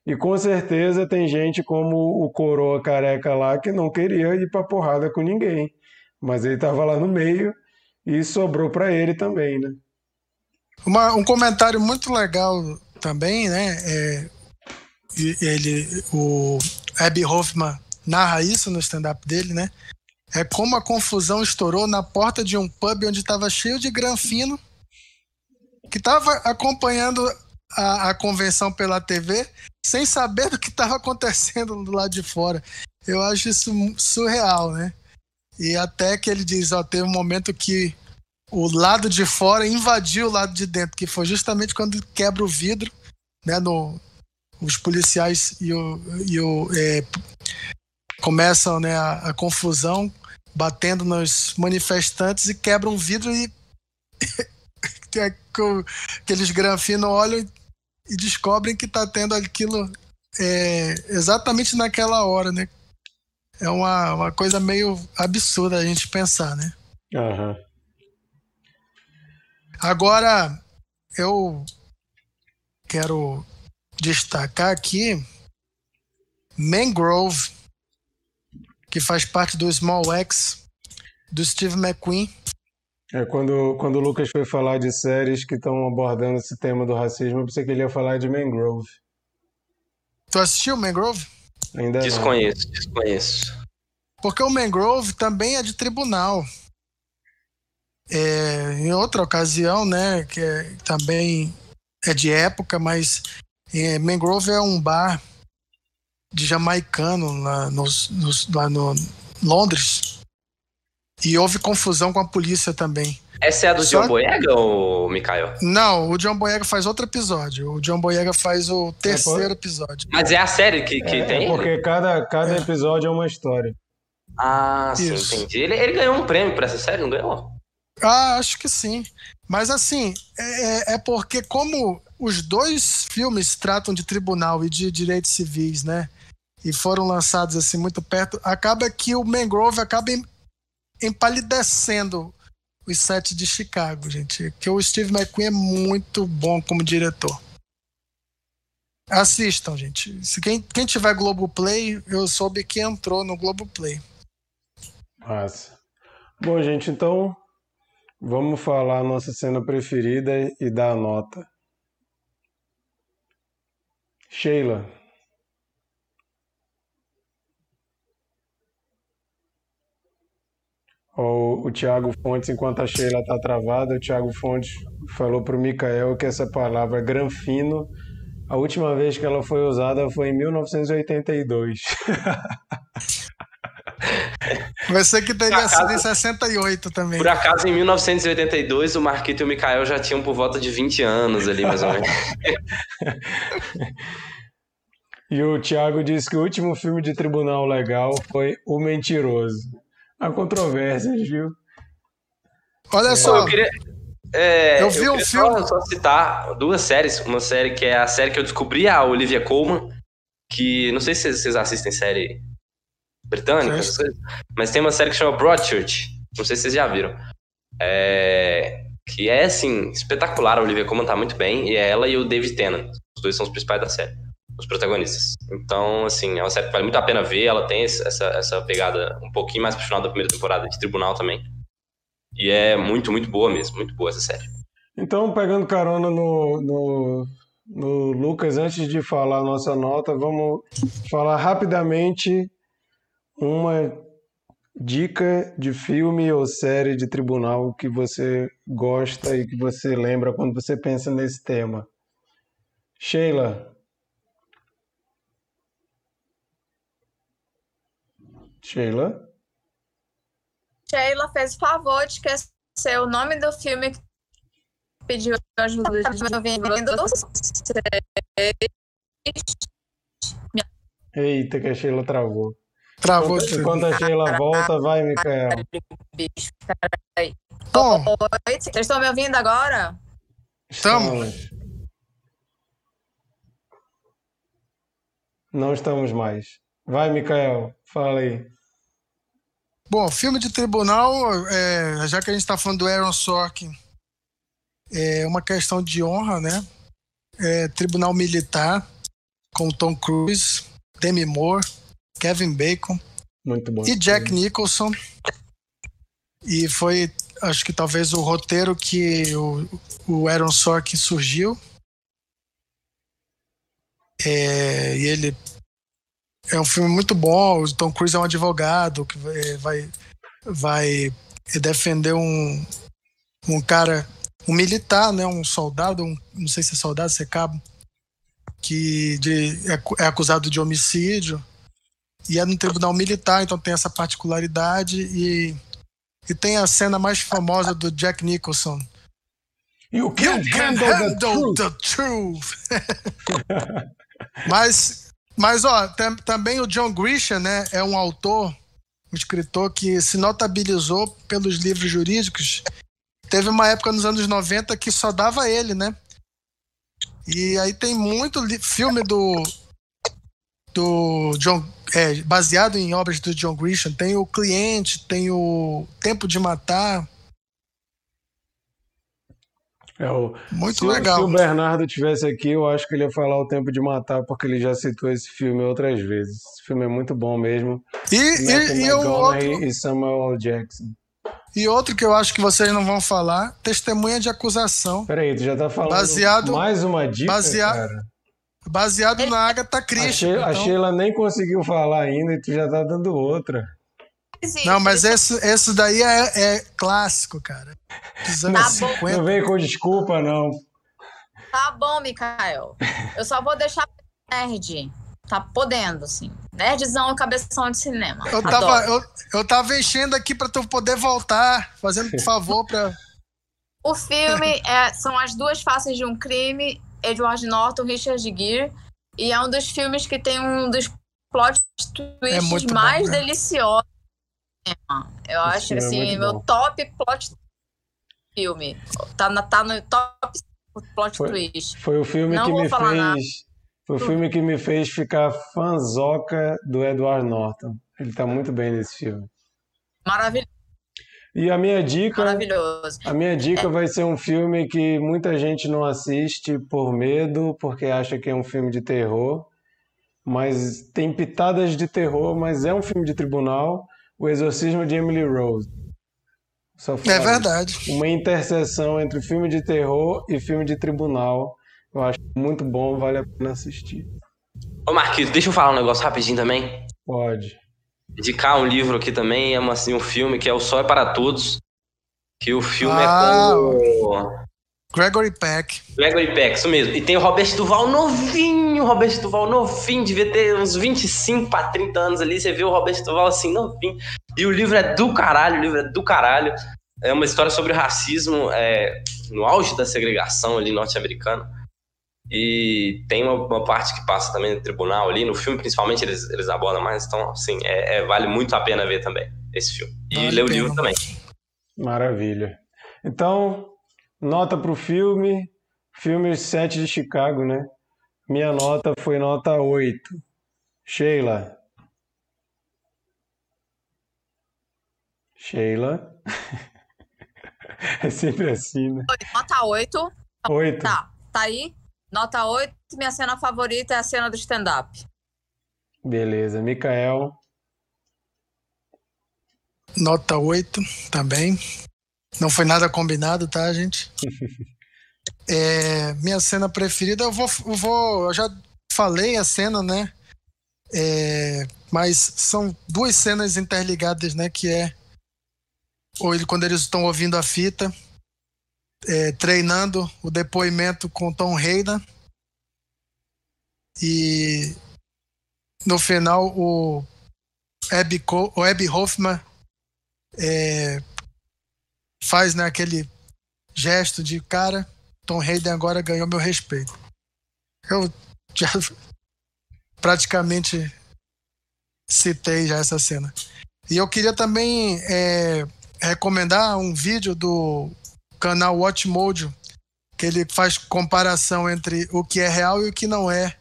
[SPEAKER 2] e com certeza tem gente como o coroa careca lá que não queria ir pra porrada com ninguém. Mas ele tava lá no meio e sobrou para ele também, né?
[SPEAKER 5] Uma, um comentário muito legal também, né? É, ele, o Abby Hoffman narra isso no stand-up dele, né? É como a confusão estourou na porta de um pub onde estava cheio de granfino que estava acompanhando a, a, convenção pela TV sem saber do que estava acontecendo do lado de fora. Eu acho isso surreal, né? E até que ele diz, ó, teve um momento que o lado de fora invadiu o lado de dentro, que foi justamente quando quebra o vidro, né? No, os policiais e o, e o é, começam né, a, a, confusão, batendo nos manifestantes e quebram o vidro e aqueles granfinos olham e descobrem que está tendo aquilo é, exatamente naquela hora, né? É uma, uma coisa meio absurda a gente pensar, né?
[SPEAKER 2] Uhum.
[SPEAKER 5] Agora, eu quero destacar aqui Mangrove, que faz parte do Small X, do Steve McQueen.
[SPEAKER 2] É, quando, quando o Lucas foi falar de séries que estão abordando esse tema do racismo, eu pensei que ele ia falar de Mangrove.
[SPEAKER 5] Tu assistiu Mangrove?
[SPEAKER 2] Ainda
[SPEAKER 3] desconheço, não. desconheço.
[SPEAKER 5] Porque o Mangrove também é de tribunal. É, em outra ocasião, né, que é, também é de época, mas é, Mangrove é um bar de jamaicano lá, nos, nos, lá no Londres. E houve confusão com a polícia também.
[SPEAKER 3] Essa é a do Só... John Boyega ou Mikael?
[SPEAKER 5] Não, o John Boyega faz outro episódio. O John Boyega faz o terceiro é episódio.
[SPEAKER 3] Mas é a série que, que
[SPEAKER 2] é,
[SPEAKER 3] tem?
[SPEAKER 2] É porque cada, cada é. episódio é uma história.
[SPEAKER 3] Ah, sim, Isso. entendi. Ele, ele ganhou um prêmio pra essa série, não ganhou?
[SPEAKER 5] Ah, acho que sim. Mas assim, é, é, é porque como os dois filmes tratam de tribunal e de direitos civis, né? E foram lançados assim muito perto, acaba que o Mangrove acaba empalidecendo os sete de Chicago, gente. Que o Steve McQueen é muito bom como diretor. Assistam, gente. Se quem, quem tiver Globoplay, eu soube que entrou no Globoplay.
[SPEAKER 2] Massa. Bom, gente, então vamos falar a nossa cena preferida e dar a nota. Sheila. O, o Tiago Fontes, enquanto a Sheila está travada, o Tiago Fontes falou para o Mikael que essa palavra granfino, a última vez que ela foi usada foi em 1982.
[SPEAKER 5] Você que teria acaso, sido em 68 também.
[SPEAKER 3] Por acaso, em 1982, o Marquito e o Mikael já tinham por volta de 20 anos ali, mais ou menos.
[SPEAKER 2] e o Thiago disse que o último filme de tribunal legal foi O Mentiroso. Há controvérsias, viu?
[SPEAKER 5] Olha é. só.
[SPEAKER 3] Eu, queria, é, eu vi eu um filme. Só, só citar duas séries. Uma série que é a série que eu descobri, a Olivia Colman. Que não sei se vocês assistem série britânica, essas coisas. Mas tem uma série que chama Broadchurch. Não sei se vocês já viram. É... Que é, assim, espetacular. A Olivia Colman tá muito bem. E é ela e o David Tennant. Os dois são os principais da série. Os protagonistas. Então, assim, é uma série que vale muito a pena ver. Ela tem essa, essa pegada um pouquinho mais pro final da primeira temporada de Tribunal também. E é muito, muito boa mesmo. Muito boa essa série.
[SPEAKER 2] Então, pegando carona no, no, no Lucas, antes de falar a nossa nota, vamos falar rapidamente uma dica de filme ou série de tribunal que você gosta e que você lembra quando você pensa nesse tema. Sheila. Sheila?
[SPEAKER 4] Sheila fez o favor de esquecer o nome do filme que pediu ajuda
[SPEAKER 2] Eita, que a Sheila travou.
[SPEAKER 5] Travou
[SPEAKER 2] enquanto, enquanto a Sheila volta, vai, Micael.
[SPEAKER 5] Bom.
[SPEAKER 4] Oi, vocês estão me ouvindo agora?
[SPEAKER 5] Estamos.
[SPEAKER 2] Não estamos mais. Vai, Micael, fala aí.
[SPEAKER 5] Bom, filme de tribunal, é, já que a gente está falando do Aaron Sorkin, é uma questão de honra, né? É, tribunal militar com Tom Cruise, Demi Moore, Kevin Bacon
[SPEAKER 2] Muito bom.
[SPEAKER 5] e Jack Nicholson. E foi, acho que talvez o roteiro que o, o Aaron Sorkin surgiu. É, e ele é um filme muito bom. O Tom Cruise é um advogado que vai, vai, defender um, um cara um militar, né, um soldado, um, não sei se é soldado, se é cabo, que de, é, é acusado de homicídio e é no tribunal militar, então tem essa particularidade e, e tem a cena mais famosa do Jack Nicholson.
[SPEAKER 2] You can,
[SPEAKER 5] you can
[SPEAKER 2] handle,
[SPEAKER 5] handle
[SPEAKER 2] the
[SPEAKER 5] the truth. mas, mas ó, também o John Grisham, né, é um autor, um escritor que se notabilizou pelos livros jurídicos. Teve uma época nos anos 90 que só dava ele, né? E aí tem muito filme do do John é, baseado em obras do John Grisham. Tem o Cliente, tem o Tempo de Matar.
[SPEAKER 2] É o,
[SPEAKER 5] Muito
[SPEAKER 2] se,
[SPEAKER 5] legal.
[SPEAKER 2] Se o Bernardo tivesse aqui, eu acho que ele ia falar o Tempo de Matar, porque ele já citou esse filme outras vezes. Esse filme é muito bom mesmo.
[SPEAKER 5] E, e, e, outro,
[SPEAKER 2] e Samuel L. Jackson.
[SPEAKER 5] E outro que eu acho que vocês não vão falar, Testemunha de Acusação.
[SPEAKER 2] Peraí, tu já tá falando
[SPEAKER 5] baseado,
[SPEAKER 2] mais uma dica,
[SPEAKER 5] baseado,
[SPEAKER 2] cara?
[SPEAKER 5] Baseado na Agatha Christie. Então...
[SPEAKER 2] a Sheila nem conseguiu falar ainda e tu já tá dando outra.
[SPEAKER 5] Não, mas esse, esse daí é, é clássico, cara. Dos anos
[SPEAKER 4] Tá
[SPEAKER 5] 50.
[SPEAKER 2] Não vem com desculpa, não.
[SPEAKER 4] Tá bom, Mikael. Eu só vou deixar nerd. Tá podendo, assim. Nerdzão e cabeção de cinema.
[SPEAKER 5] Eu tava, eu, eu tava enchendo aqui pra tu poder voltar, fazendo por favor pra.
[SPEAKER 4] O filme é, são as duas faces de um crime, Edward Norton, Richard Gere, e é um dos filmes que tem um dos plot twists
[SPEAKER 5] muito
[SPEAKER 4] mais
[SPEAKER 5] bom, né?
[SPEAKER 4] Eu acho
[SPEAKER 2] é
[SPEAKER 4] assim,
[SPEAKER 2] muito
[SPEAKER 4] meu
[SPEAKER 2] bom.
[SPEAKER 4] top plot filme. Tá, na, tá no top plot
[SPEAKER 2] Foi-
[SPEAKER 4] twist.
[SPEAKER 2] Foi o filme
[SPEAKER 4] Não
[SPEAKER 2] que me fez.
[SPEAKER 4] nada.
[SPEAKER 2] Foi o filme que me fez ficar fanzoca do Edward Norton. Ele tá muito bem nesse filme.
[SPEAKER 4] Maravilhoso,
[SPEAKER 2] E a minha dica,
[SPEAKER 4] maravilhoso.
[SPEAKER 2] a minha dica vai ser um filme que muita gente não assiste por medo, porque acha que é um filme de terror, mas tem pitadas de terror, mas é um filme de tribunal, O Exorcismo de Emily Rose. Só
[SPEAKER 5] É verdade.
[SPEAKER 2] uma interseção entre filme de terror e filme de tribunal. Eu acho muito bom, vale a pena assistir.
[SPEAKER 3] Ô, Marquito, deixa eu falar um negócio rapidinho também.
[SPEAKER 2] Pode.
[SPEAKER 3] Indicar um livro aqui também, é uma, assim, um filme que é O Sol é para Todos. Que o filme
[SPEAKER 5] Ah,
[SPEAKER 3] é com o
[SPEAKER 5] Gregory Peck.
[SPEAKER 3] Gregory Peck, isso mesmo. E tem o Robert Duval novinho, Robert Duval novinho, devia ter uns 25 para 30 anos ali. Você vê o Robert Duval assim, novinho. E o livro é do caralho, o livro é do caralho. É uma história sobre o racismo é, no auge da segregação ali norte-americana. E tem uma, uma parte que passa também no tribunal ali, no filme principalmente eles, eles abordam mais, então assim, é, é- vale muito a pena ver também esse filme. E
[SPEAKER 5] Vale
[SPEAKER 3] ler o
[SPEAKER 5] a
[SPEAKER 3] livro também.
[SPEAKER 2] Maravilha. Então, nota pro filme. Filme 7 de Chicago, né? Minha nota foi nota 8. Sheila. Sheila. É sempre assim, né?
[SPEAKER 4] Nota 8.
[SPEAKER 2] 8.
[SPEAKER 4] Tá, tá aí. Nota 8. Minha cena favorita é a cena do stand-up.
[SPEAKER 2] Beleza. Mikael.
[SPEAKER 5] Nota 8 também. Não foi nada combinado, tá, gente? É, minha cena preferida, eu vou, eu vou. Eu já falei a cena, né? É, mas são duas cenas interligadas, né? Que é ou ele, quando eles estão ouvindo a fita, é, treinando o depoimento com Tom Hayden. E no final o Abby, o Abby Hoffman é, faz né, aquele gesto de cara, Tom Hayden agora ganhou meu respeito. Eu já praticamente citei já essa cena. E eu queria também é, recomendar um vídeo do canal Watchmojo, que ele faz comparação entre o que é real e o que não é.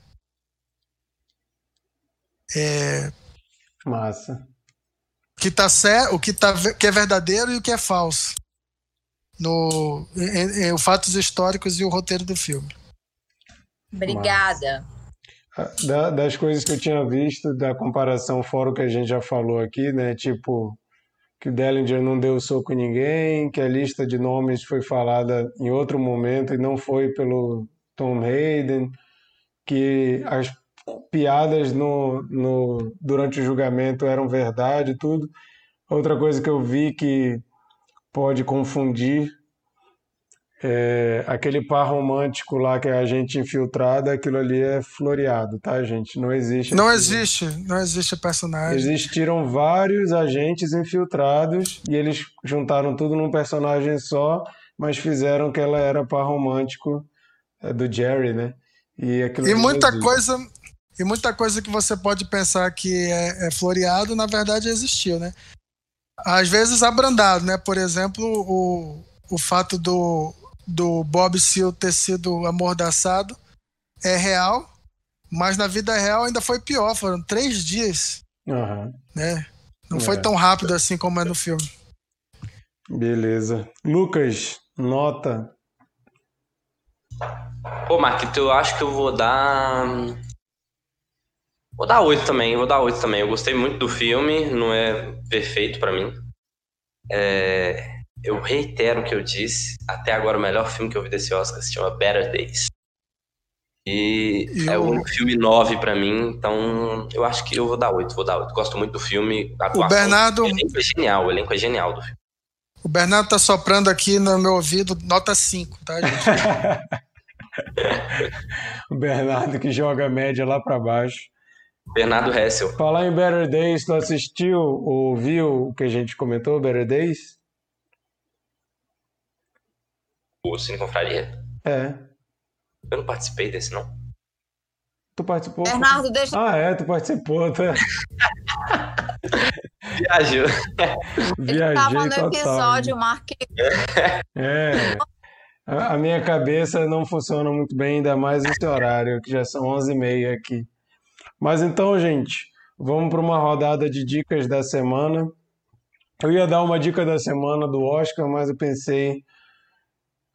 [SPEAKER 5] É,
[SPEAKER 2] Massa.
[SPEAKER 5] que tá certo, o que, tá, ve- que é verdadeiro e o que é falso. No em, em, os fatos históricos e o roteiro do filme.
[SPEAKER 4] Obrigada.
[SPEAKER 2] Da- das coisas que eu tinha visto, da comparação fora o que a gente já falou aqui, né? Tipo, que o Dellinger não deu soco em ninguém, que a lista de nomes foi falada em outro momento e não foi pelo Tom Hayden, que as piadas no, no, durante o julgamento eram verdade, tudo. Outra coisa que eu vi que pode confundir é, aquele par romântico lá que é a gente infiltrada, aquilo ali é floreado, tá, gente? Não existe.
[SPEAKER 5] Não existe, não existe personagem.
[SPEAKER 2] Existiram vários agentes infiltrados e eles juntaram tudo num personagem só, mas fizeram que ela era par romântico é, do Jerry, né?
[SPEAKER 5] E, e muita coisa e muita coisa que você pode pensar que é, é floreado, na verdade existiu, né? Às vezes abrandado, né? Por exemplo, o, o fato do, do Bob Seale ter sido amordaçado é real, mas na vida real ainda foi pior, foram três dias.
[SPEAKER 2] Uhum.
[SPEAKER 5] Né? Não é. foi tão rápido assim como é no filme.
[SPEAKER 2] Beleza. Lucas, nota.
[SPEAKER 3] Pô, Marquito, eu acho que eu vou dar. Vou dar oito também, vou dar oito também. Eu gostei muito do filme, não é perfeito para mim. É eu reitero o que eu disse. Até agora, o melhor filme que eu vi desse Oscar se chama Better Days. E eu... é um filme 9 para mim, então eu acho que eu vou dar 8, vou dar 8. Gosto muito do filme.
[SPEAKER 5] o Bernardo. O
[SPEAKER 3] elenco é genial, o elenco é genial do filme.
[SPEAKER 5] O Bernardo tá soprando aqui no meu ouvido, nota 5, tá, gente?
[SPEAKER 2] o Bernardo que joga a média lá para baixo.
[SPEAKER 3] Bernardo Hessel.
[SPEAKER 2] Falar em Better Days, tu assistiu ou viu o que a gente comentou, Better Days?
[SPEAKER 3] O Cine Confraria?
[SPEAKER 2] É.
[SPEAKER 3] Eu não participei desse, não.
[SPEAKER 2] Tu participou?
[SPEAKER 4] Bernardo, deixa.
[SPEAKER 2] Ah, é, tu participou, tá?
[SPEAKER 3] Viajou.
[SPEAKER 2] Viajei tava no
[SPEAKER 4] episódio, Marquei.
[SPEAKER 2] É. A minha cabeça não funciona muito bem, ainda mais nesse horário, que já são 11h30 aqui. Mas então, gente, vamos para uma rodada de dicas da semana. Eu ia dar uma dica da semana do Oscar, mas eu pensei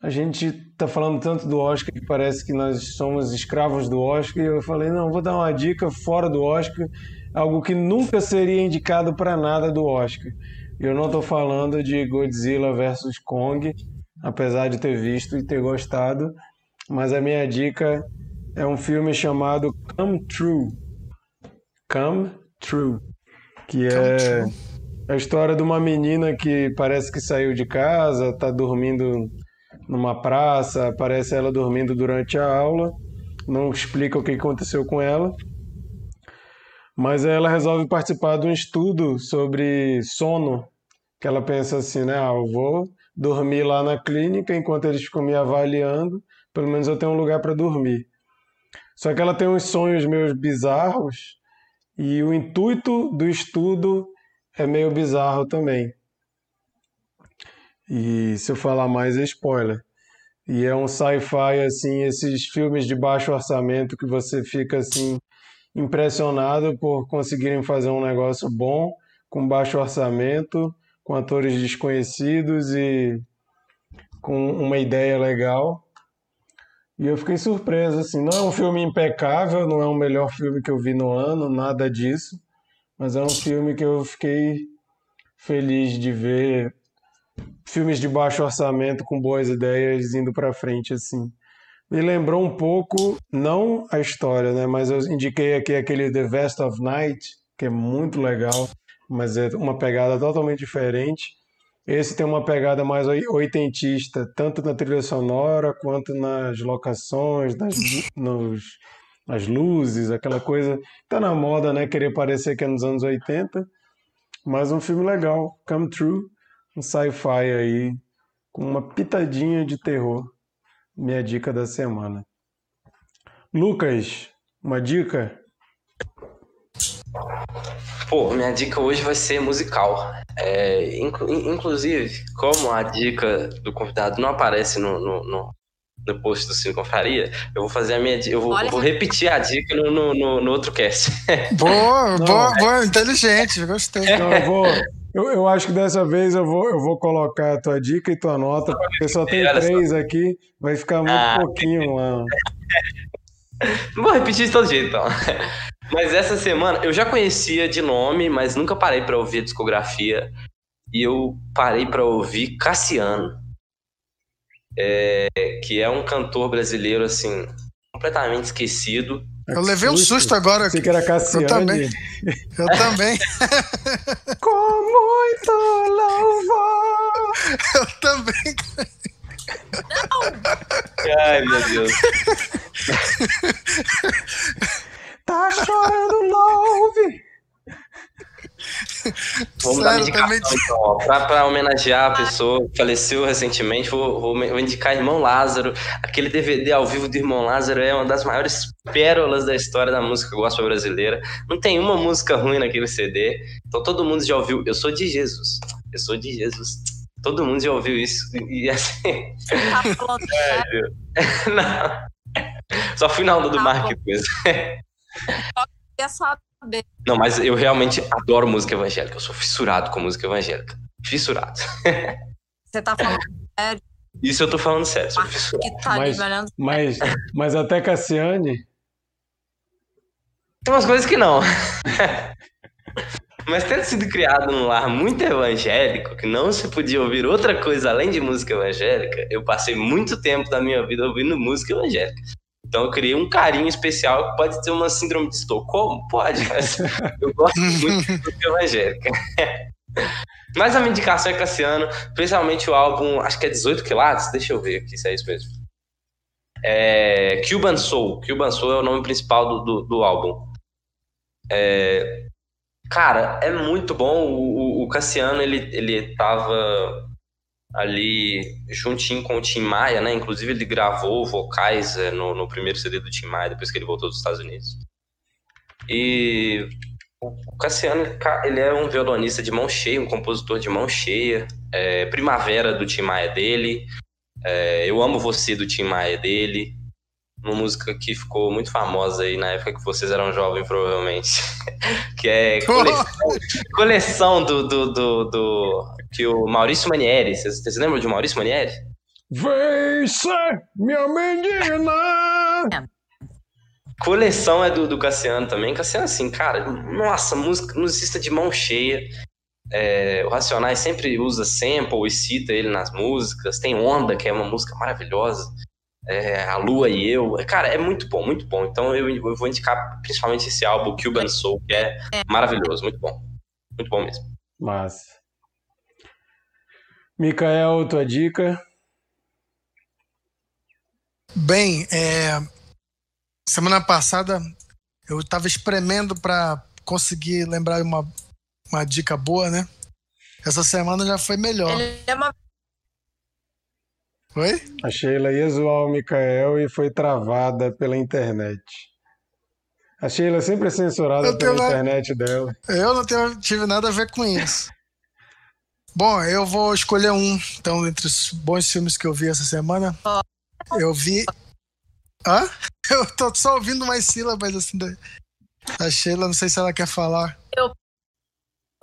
[SPEAKER 2] a gente está falando tanto do Oscar que parece que nós somos escravos do Oscar. E eu falei, não, vou dar uma dica fora do Oscar, algo que nunca seria indicado para nada do Oscar. Eu não estou falando de Godzilla versus Kong, apesar de ter visto e ter gostado, mas a minha dica é um filme chamado Come True. Come True, que é a história de uma menina que parece que saiu de casa, está dormindo numa praça, aparece ela dormindo durante a aula, não explica o que aconteceu com ela, mas ela resolve participar de um estudo sobre sono, que ela pensa assim, né, ah, eu vou dormir lá na clínica enquanto eles ficam me avaliando, pelo menos eu tenho um lugar para dormir. Só que ela tem uns sonhos meio bizarros e o intuito do estudo é meio bizarro também. E se eu falar mais é spoiler. E é um sci-fi assim, esses filmes de baixo orçamento que você fica assim impressionado por conseguirem fazer um negócio bom com baixo orçamento, com atores desconhecidos e com uma ideia legal. E eu fiquei surpreso assim, não é um filme impecável, não é o melhor filme que eu vi no ano, nada disso, mas é um filme que eu fiquei feliz de ver filmes de baixo orçamento com boas ideias indo para frente assim. Me lembrou um pouco, não a história, né, mas eu indiquei aqui aquele The Vest of Night, que é muito legal, mas é uma pegada totalmente diferente. Esse tem uma pegada mais oitentista, tanto na trilha sonora quanto nas locações, nas, nos, nas luzes, aquela coisa. Tá na moda, né? Querer parecer que é nos anos 80. Mas um filme legal, Come True, um sci-fi aí com uma pitadinha de terror. Minha dica da semana. Lucas, uma dica?
[SPEAKER 3] Pô, minha dica hoje vai ser musical. É, inclu inclusive, como a dica do convidado não aparece no, no, no, no post do Cine Confraria, eu vou fazer a minha eu vou, eu vou repetir a dica no, no, no, outro cast.
[SPEAKER 5] Boa, boa, boa, inteligente, gostei.
[SPEAKER 2] Então, eu vou, eu, eu acho que dessa vez eu vou, eu vou colocar a tua dica e tua nota, porque só tem três aqui, vai ficar muito ah, pouquinho lá.
[SPEAKER 3] Vou repetir de todo jeito, então. Mas essa semana eu já conhecia de nome, mas nunca parei para ouvir a discografia. E eu parei para ouvir Cassiano, é, que é um cantor brasileiro assim completamente esquecido
[SPEAKER 5] eu levei um susto agora.
[SPEAKER 2] Que era Cassiane.
[SPEAKER 5] Eu também. Eu também.
[SPEAKER 2] Com muito louvor.
[SPEAKER 5] Eu também.
[SPEAKER 3] Ai, meu Deus.
[SPEAKER 2] Tá chorando love!
[SPEAKER 3] Vamos dar
[SPEAKER 5] Sério,
[SPEAKER 3] indicação,
[SPEAKER 5] também-
[SPEAKER 3] então, ó. Pra, pra homenagear a pessoa que faleceu recentemente, vou, vou, vou indicar Irmão Lázaro. Aquele DVD ao vivo do Irmão Lázaro é uma das maiores pérolas da história da música gospel brasileira. Não tem uma música ruim naquele CD. Então todo mundo já ouviu Eu Sou de Jesus. Eu sou de Jesus. Todo mundo já ouviu isso. E assim.
[SPEAKER 4] Tá sério?
[SPEAKER 3] Não. Só fui na onda do
[SPEAKER 4] Tá
[SPEAKER 3] Mark
[SPEAKER 4] saber?
[SPEAKER 3] Não, mas eu realmente adoro música evangélica. Eu sou fissurado com música evangélica. Fissurado.
[SPEAKER 4] Você tá falando
[SPEAKER 3] Isso eu tô falando sério, sou fissurado.
[SPEAKER 4] que tá
[SPEAKER 2] Mas-. Mas, mas até Cassiane,
[SPEAKER 3] Tem umas coisas que não. Mas tendo sido criado num lar muito evangélico, que não se podia ouvir outra coisa além de música evangélica, eu passei muito tempo da minha vida ouvindo música evangélica. Então eu criei um carinho especial pode ter uma síndrome de Estocolmo? Pode, mas eu gosto muito música evangélica. Mas a minha indicação é Cassiano, principalmente o álbum, acho que é 18 quilates, deixa eu ver aqui se é isso mesmo. É, Cuban Soul. Cuban Soul é o nome principal do, do, do álbum. É, cara, é muito bom. O, o- o Cassiano, ele, ele tava ali juntinho com o Tim Maia, né? Inclusive ele gravou vocais é, no, no primeiro CD do Tim Maia, depois que ele voltou dos Estados Unidos. E o Cassiano, ca- ele é um violonista de mão cheia, um compositor de mão cheia. É, Primavera do Tim Maia dele. É, Eu Amo Você do Tim Maia dele. Uma música que ficou muito famosa aí na época que vocês eram jovens, provavelmente. que é coleção, coleção do, do, do, do- que o Maurício Manieri. Vocês, vocês lembram de Maurício Manieri?
[SPEAKER 2] vem ser minha menina!
[SPEAKER 3] Coleção é do, do Cassiano também. Cassiano, assim, cara, nossa, música, musicista de mão cheia. É, o Racionais sempre usa sample e cita ele nas músicas. Tem Onda, que é uma música maravilhosa. É, a Lua e Eu. Cara, é muito bom, muito bom. Então eu, eu vou indicar principalmente esse álbum, Cuban Soul, que é maravilhoso, muito bom. Muito bom mesmo.
[SPEAKER 2] Massa. Mikael, tua dica?
[SPEAKER 5] Bem, é, semana passada eu estava espremendo para conseguir lembrar uma, uma dica boa, né? Essa semana já foi melhor.
[SPEAKER 4] Ele é uma
[SPEAKER 5] Oi?
[SPEAKER 2] A Sheila ia zoar o Mikael e foi travada pela internet. A Sheila sempre é censurada
[SPEAKER 5] Eu
[SPEAKER 2] pela internet dela.
[SPEAKER 5] Eu não tenho- tive nada a ver com isso. Bom, eu vou escolher um. Então, entre os bons filmes que eu vi essa semana, eu vi. Hã? Eu tô só ouvindo umas sílabas assim da, da Sheila, não sei se ela quer falar.
[SPEAKER 4] Eu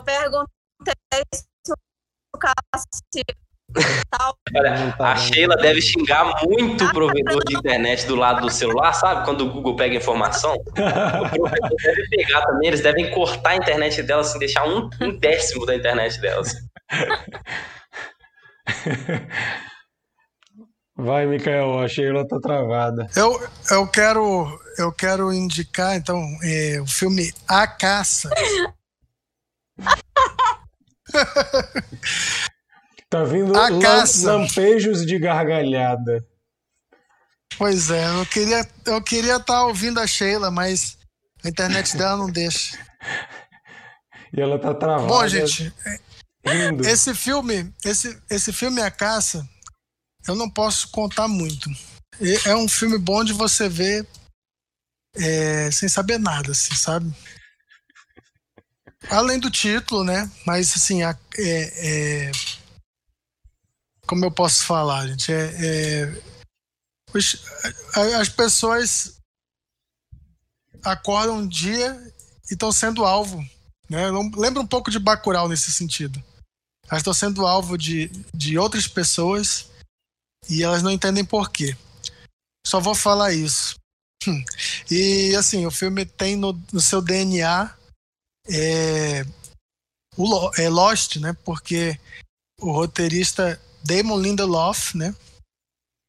[SPEAKER 4] perguntei se o Cássio.
[SPEAKER 3] Olha,
[SPEAKER 2] tá
[SPEAKER 3] a. Sheila deve xingar muito o provedor de internet do lado do celular, sabe? Quando o Google pega informação. O provedor deve pegar também, eles devem cortar a internet dela, assim, deixar um, um décimo da internet dela. assim.
[SPEAKER 2] Vai, Mikael, a Sheila tá travada.
[SPEAKER 5] Eu, eu, quero, eu quero indicar, então, é, o filme A Caça.
[SPEAKER 2] Tá vindo
[SPEAKER 5] A caça.
[SPEAKER 2] lampejos de gargalhada.
[SPEAKER 5] Pois é, eu queria eu queria estar ouvindo a Sheila, mas a internet dela não deixa.
[SPEAKER 2] E ela tá travada.
[SPEAKER 5] Bom, gente,
[SPEAKER 2] rindo.
[SPEAKER 5] esse filme, esse, esse filme A Caça, eu não posso contar muito. É um filme bom de você ver é, sem saber nada, assim, sabe? Além do título, né? Mas assim, a- é- é- como eu posso falar, gente? É, é- os- as pessoas acordam um dia e estão sendo alvo né? Lembra um pouco de Bacurau nesse sentido. Elas estão sendo alvo de, de outras pessoas e elas não entendem por quê. Só vou falar isso. Hum. E assim, o filme tem no, no seu DNA é, o é Lost, né? Porque o roteirista Damon Lindelof, né?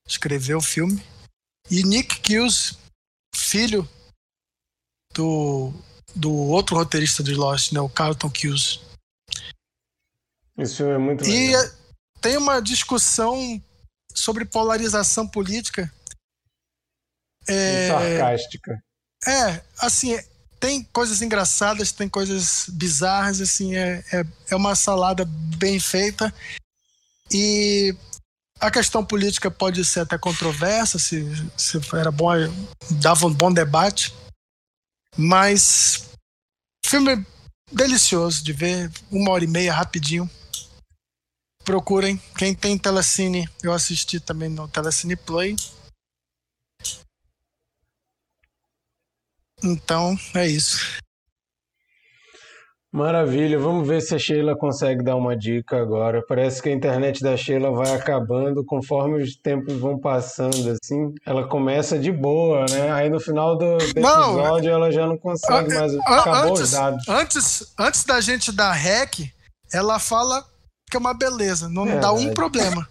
[SPEAKER 5] Escreveu o filme. E Nick Cuse, filho do do outro roteirista de Lost, né, o Carlton Cuse.
[SPEAKER 2] Esse filme é muito
[SPEAKER 5] E
[SPEAKER 2] legal.
[SPEAKER 5] tem uma discussão sobre polarização política.
[SPEAKER 2] É, sarcástica.
[SPEAKER 5] É, assim, tem coisas engraçadas, tem coisas bizarras, assim, é, é, é uma salada bem feita. E a questão política pode ser até controversa, se, se era bom, dava um bom debate. Mas filme delicioso de ver, uma hora e meia rapidinho. Procurem. Quem tem Telecine, eu assisti também no Telecine Play. Então, é isso.
[SPEAKER 2] Maravilha, vamos ver se a Sheila consegue dar uma dica agora. Parece que a internet da Sheila vai acabando conforme os tempos vão passando, assim. Ela começa de boa, né? Aí no final do, do não, episódio ela já não consegue mais. Acabou
[SPEAKER 5] antes,
[SPEAKER 2] os dados.
[SPEAKER 5] Antes, antes da gente dar rec, ela fala que é uma beleza, não é, dá um é. problema.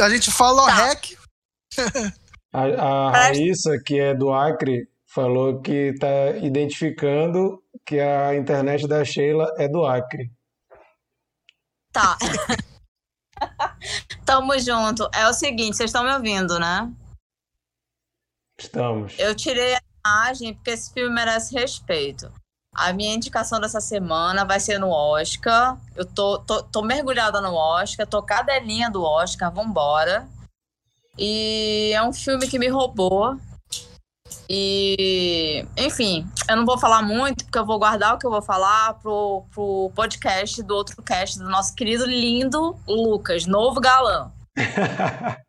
[SPEAKER 5] A gente fala ó, tá. rec.
[SPEAKER 2] a, a Raíssa, que é do Acre, falou que está identificando que a internet da Sheila é do Acre.
[SPEAKER 4] Tá. Tamo junto. É o seguinte, vocês estão me ouvindo, né?
[SPEAKER 2] Estamos.
[SPEAKER 4] Eu tirei a imagem porque esse filme merece respeito. A minha indicação dessa semana vai ser no Oscar. Eu tô, tô, tô mergulhada no Oscar, tô cadelinha do Oscar, vambora. E é um filme que me roubou. E, enfim, eu não vou falar muito, porque eu vou guardar o que eu vou falar pro, pro podcast do outro cast do nosso querido lindo Lucas, novo galã.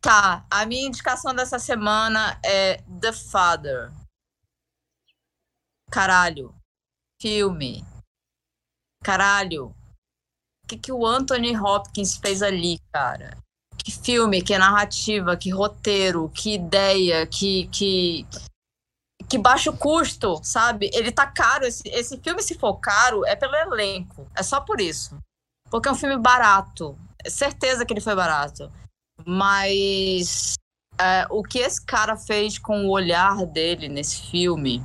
[SPEAKER 4] tá, a minha indicação dessa semana é The Father. Caralho. Filme. Caralho. O que, que o Anthony Hopkins fez ali, cara? Que filme, que narrativa, que roteiro, que ideia, que, que, que baixo custo, sabe? Ele tá caro. Esse, esse filme, se for caro, é pelo elenco. É só por isso. Porque é um filme barato. É certeza que ele foi barato. Mas é, o que esse cara fez com o olhar dele nesse filme,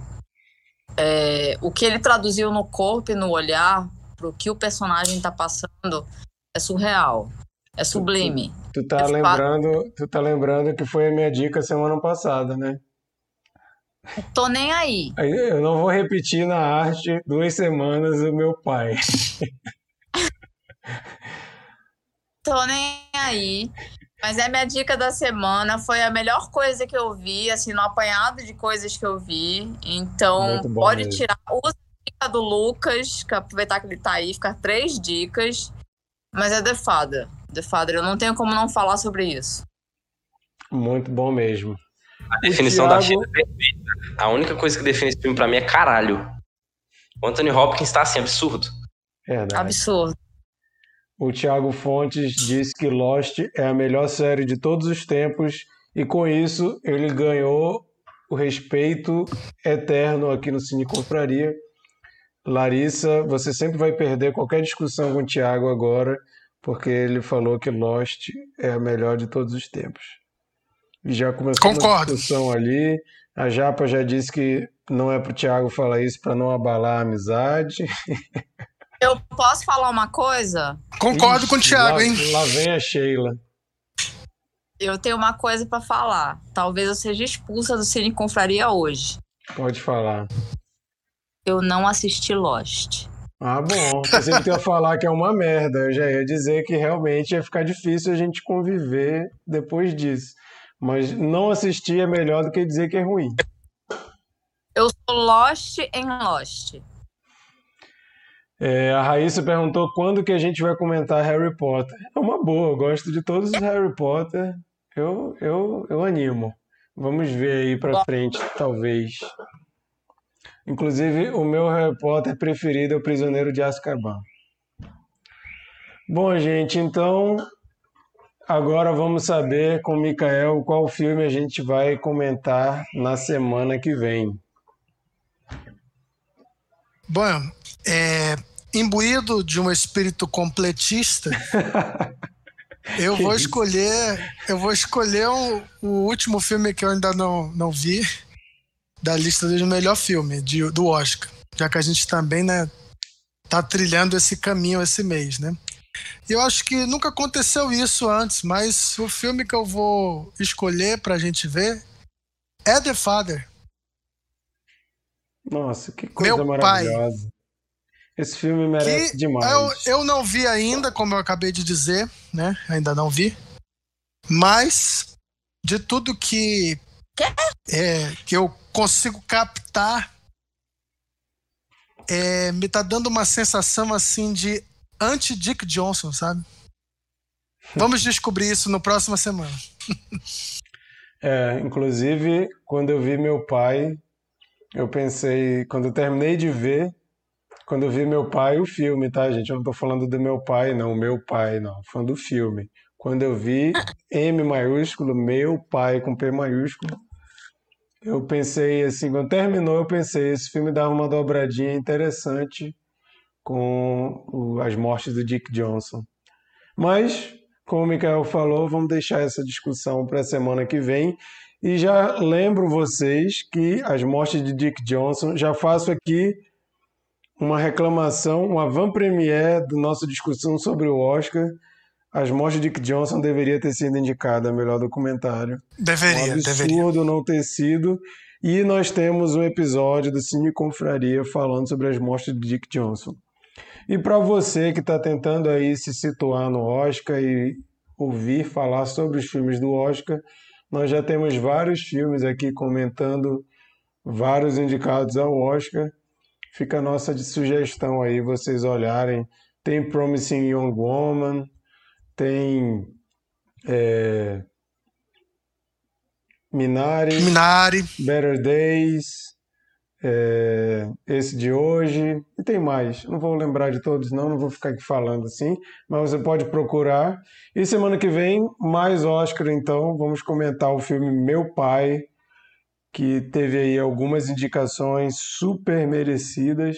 [SPEAKER 4] é, o que ele traduziu no corpo e no olhar pro que o personagem tá passando, é surreal. É sublime.
[SPEAKER 2] Tu, tu tá é lembrando, tu tá lembrando que foi a minha dica semana passada, né?
[SPEAKER 4] Tô nem aí.
[SPEAKER 2] Eu não vou repetir na arte duas semanas o meu pai.
[SPEAKER 4] Tô nem aí. Mas é minha dica da semana. Foi a melhor coisa que eu vi, assim, no apanhado de coisas que eu vi. Então, pode mesmo. tirar. Usa a dica do Lucas, que aproveitar que ele tá aí, ficar três dicas. Mas é defada. The Father. Eu não tenho como não falar sobre isso.
[SPEAKER 2] Muito bom mesmo.
[SPEAKER 3] A definição Thiago... da China é perfeita. A única coisa que define esse filme pra mim é caralho. O Anthony Hopkins tá assim, absurdo.
[SPEAKER 2] Verdade.
[SPEAKER 4] Absurdo.
[SPEAKER 2] O Thiago Fontes disse que Lost é a melhor série de todos os tempos e com isso ele ganhou o respeito eterno aqui no Cine Confraria. Larissa, você sempre vai perder qualquer discussão com o Thiago agora porque ele falou que Lost é a melhor de todos os tempos. E já começou Concordo. uma discussão ali. A Japa já disse que não é para o Thiago falar isso para não abalar a amizade.
[SPEAKER 4] Eu posso falar uma coisa?
[SPEAKER 5] Concordo Ixi, com o Thiago,
[SPEAKER 2] lá,
[SPEAKER 5] hein?
[SPEAKER 2] Lá vem a Sheila.
[SPEAKER 4] Eu tenho uma coisa para falar. Talvez eu seja expulsa do Cine Confraria hoje.
[SPEAKER 2] Pode falar.
[SPEAKER 4] Eu não assisti Lost.
[SPEAKER 2] Ah, bom. Pensei que ia falar que é uma merda. Eu já ia dizer que realmente ia ficar difícil a gente conviver depois disso. Mas não assistir é melhor do que dizer que é ruim.
[SPEAKER 4] Eu sou Lost em Lost.
[SPEAKER 2] É, a Raíssa perguntou quando que a gente vai comentar Harry Potter. É uma boa, eu gosto de todos os Harry Potter. Eu, eu, eu animo. Vamos ver aí pra frente, talvez. Inclusive, o meu Harry Potter preferido é o Prisioneiro de Azkaban. Bom, gente, então agora vamos saber com o Mikael qual filme a gente vai comentar na semana que vem.
[SPEAKER 5] Bom, é, imbuído de um espírito completista, eu vou escolher, eu vou escolher o, o último filme que eu ainda não, não vi, da lista do melhor filme de, do Oscar, já que a gente também né, tá trilhando esse caminho esse mês, né? Eu acho que nunca aconteceu isso antes, mas o filme que eu vou escolher pra gente ver é The Father.
[SPEAKER 2] Nossa, que coisa
[SPEAKER 5] Meu
[SPEAKER 2] maravilhosa. Pai. Esse filme merece
[SPEAKER 5] que
[SPEAKER 2] demais.
[SPEAKER 5] Eu, eu não vi ainda, como eu acabei de dizer, né? Ainda não vi. Mas de tudo que é, que eu consigo captar, é, me tá dando uma sensação assim de anti-Dick Johnson, sabe? Vamos descobrir isso no próxima semana.
[SPEAKER 2] é, inclusive, quando eu vi meu pai, eu pensei, quando eu terminei de ver, quando eu vi meu pai, o filme, tá, gente? Eu não tô falando do meu pai, não, meu pai, não, falando do filme. Quando eu vi M maiúsculo, meu pai com P maiúsculo, eu pensei assim, quando terminou, eu pensei, esse filme dava uma dobradinha interessante com as mortes do Dick Johnson. Mas, como o Mikael falou, vamos deixar essa discussão para a semana que vem. E já lembro vocês que as mortes de Dick Johnson, já faço aqui uma reclamação, uma van premiere da nossa discussão sobre o Oscar. As mortes de Dick Johnson deveria ter sido indicada a melhor documentário.
[SPEAKER 5] Deveria,
[SPEAKER 2] um absurdo
[SPEAKER 5] deveria.
[SPEAKER 2] não ter sido. E nós temos um episódio do Cine Confraria falando sobre as mortes de Dick Johnson. E para você que está tentando aí se situar no Oscar e ouvir falar sobre os filmes do Oscar, nós já temos vários filmes aqui comentando vários indicados ao Oscar. Fica a nossa sugestão aí, vocês olharem. Tem Promising Young Woman, tem é, Minari,
[SPEAKER 5] Minari,
[SPEAKER 2] Better Days, é, esse de hoje, e tem mais. Não vou lembrar de todos, não, não vou ficar aqui falando assim, mas você pode procurar. E semana que vem, mais Oscar, então, vamos comentar o filme Meu Pai, que teve aí algumas indicações super merecidas.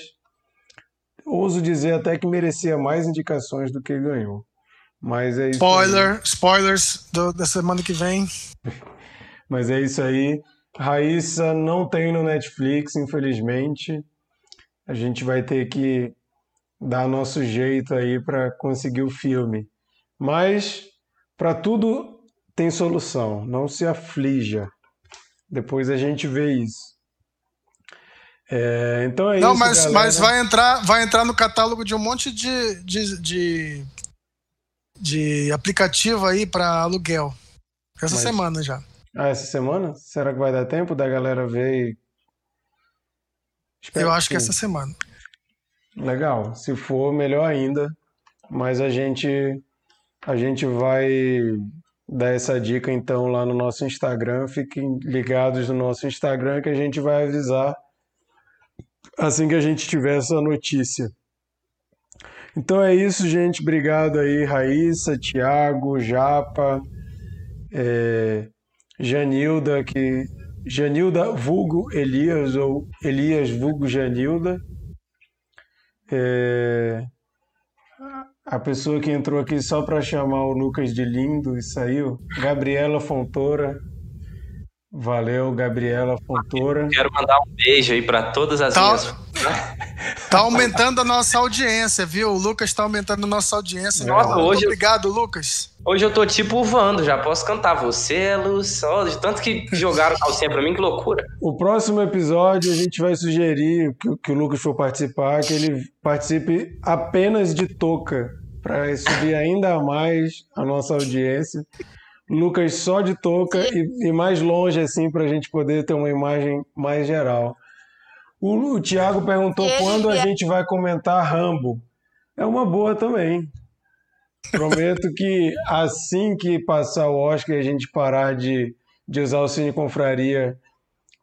[SPEAKER 2] Ouso dizer até que merecia mais indicações do que ganhou. Mas é.
[SPEAKER 5] Spoiler, aí. spoilers do, da semana que vem.
[SPEAKER 2] Mas é isso aí. Raíssa não tem no Netflix, infelizmente. A gente vai ter que dar nosso jeito aí para conseguir o filme. Mas para tudo tem solução, não se aflija. Depois a gente vê isso. É, então é
[SPEAKER 5] não,
[SPEAKER 2] isso.
[SPEAKER 5] Mas,
[SPEAKER 2] galera.
[SPEAKER 5] mas vai entrar, vai entrar no catálogo de um monte de, de, de, de aplicativo aí para aluguel. Essa mas... semana já.
[SPEAKER 2] Ah, essa semana? Será que vai dar tempo da galera ver?
[SPEAKER 5] Espero Eu acho que, que essa semana.
[SPEAKER 2] Legal. Se for, melhor ainda. Mas a gente a gente vai dar essa dica então lá no nosso Instagram. Fiquem ligados no nosso Instagram que a gente vai avisar assim que a gente tiver essa notícia. Então é isso, gente. Obrigado aí, Raíssa, Tiago, Japa. É... Janilda, que Janilda vulgo Elias ou Elias vulgo Janilda. É, a pessoa que entrou aqui só para chamar o Lucas de lindo e saiu, Gabriela Fontoura. Valeu, Gabriela Fontoura.
[SPEAKER 3] Quero mandar um beijo aí para todas as
[SPEAKER 5] tá,
[SPEAKER 3] minhas.
[SPEAKER 5] Tá aumentando a nossa audiência, viu? O Lucas tá aumentando a nossa audiência.
[SPEAKER 3] Nossa,
[SPEAKER 5] Muito
[SPEAKER 3] hoje
[SPEAKER 5] obrigado, Lucas.
[SPEAKER 3] Hoje eu tô tipo Vando, já posso cantar você, é luz, só de tanto que jogaram calcinha pra mim, que loucura.
[SPEAKER 2] O próximo episódio a gente vai sugerir que, que o Lucas for participar, que ele participe apenas de touca, para subir ainda mais a nossa audiência. Lucas só de touca e, e, mais longe, assim, para a gente poder ter uma imagem mais geral. O, o Tiago perguntou quando a gente vai comentar Rambo. É uma boa também. Prometo que assim que passar o Oscar e a gente parar de, de usar o Cine Confraria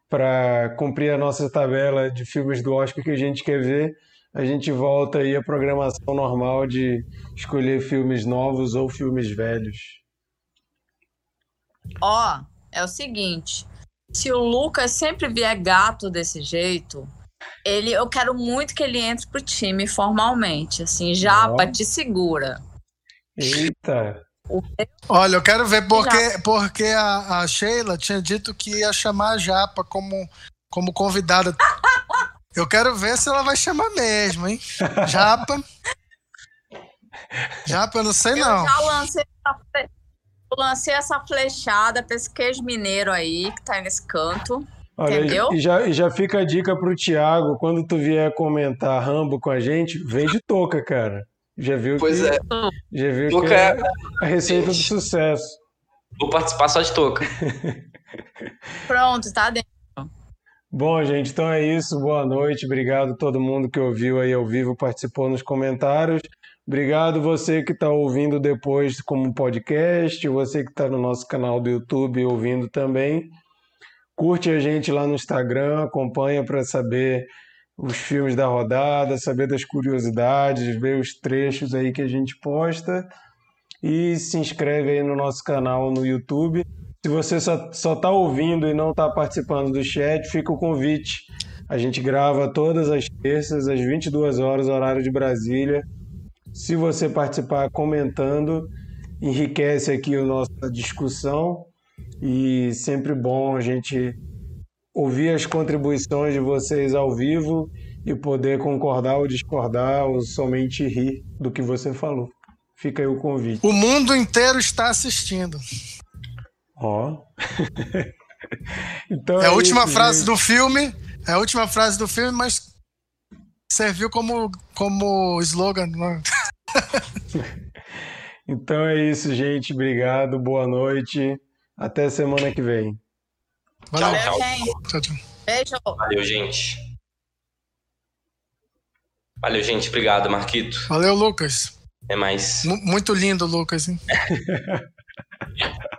[SPEAKER 2] para cumprir a nossa tabela de filmes do Oscar que a gente quer ver, a gente volta aí à programação normal de escolher filmes novos ou filmes velhos.
[SPEAKER 4] Ó, é o seguinte, se o Lucas sempre vier gato desse jeito, ele, eu quero muito que ele entre pro time formalmente, assim, Japa, oh. te segura.
[SPEAKER 2] Eita!
[SPEAKER 5] Olha, eu quero ver porque, porque a, a, Sheila tinha dito que ia chamar a Japa como, como convidada. Eu quero ver se ela vai chamar mesmo, hein? Japa. Japa, eu não sei
[SPEAKER 4] Eu
[SPEAKER 5] não.
[SPEAKER 4] já lancei lancei essa flechada pra esse queijo mineiro aí, que tá aí nesse canto.
[SPEAKER 2] Olha,
[SPEAKER 4] Entendeu?
[SPEAKER 2] e já, já fica a dica pro Thiago, quando tu vier comentar Rambo com a gente, vem de touca, cara. Já viu
[SPEAKER 3] Pois
[SPEAKER 2] que,
[SPEAKER 3] é,
[SPEAKER 2] já viu
[SPEAKER 3] touca
[SPEAKER 2] que é
[SPEAKER 3] é-
[SPEAKER 2] a receita do
[SPEAKER 3] Gente.
[SPEAKER 2] sucesso.
[SPEAKER 3] vou participar só de touca.
[SPEAKER 4] Pronto, tá dentro.
[SPEAKER 2] Bom, gente, então é isso. Boa noite. Obrigado a todo mundo que ouviu aí ao vivo, participou nos comentários. Obrigado você que está ouvindo depois como podcast, você que está no nosso canal do YouTube ouvindo também. Curte a gente lá no Instagram, acompanha para saber os filmes da rodada, saber das curiosidades, ver os trechos aí que a gente posta. E se inscreve aí no nosso canal no YouTube. Se você só, só tá ouvindo e não está participando do chat, fica o convite. A gente grava todas as terças, às 22 horas, horário de Brasília. Se você participar comentando, enriquece aqui a nossa discussão e sempre bom a gente ouvir as contribuições de vocês ao vivo e poder concordar ou discordar ou somente rir do que você falou. Fica aí o convite.
[SPEAKER 5] O mundo inteiro está assistindo.
[SPEAKER 2] Ó. então
[SPEAKER 5] É a última
[SPEAKER 2] isso,
[SPEAKER 5] frase
[SPEAKER 2] gente.
[SPEAKER 5] do filme. É a última frase do filme, mas serviu como, como slogan. né?
[SPEAKER 2] Então é isso, gente. Obrigado, boa noite. Até semana que vem.
[SPEAKER 5] Valeu.
[SPEAKER 3] Tchau, tchau.
[SPEAKER 4] Gente,
[SPEAKER 5] Tchau, tchau.
[SPEAKER 4] beijo.
[SPEAKER 3] Valeu, gente. Valeu, gente. Obrigado, Marquito.
[SPEAKER 5] Valeu, Lucas.
[SPEAKER 3] Até mais.
[SPEAKER 5] Mu- muito lindo, Lucas. hein?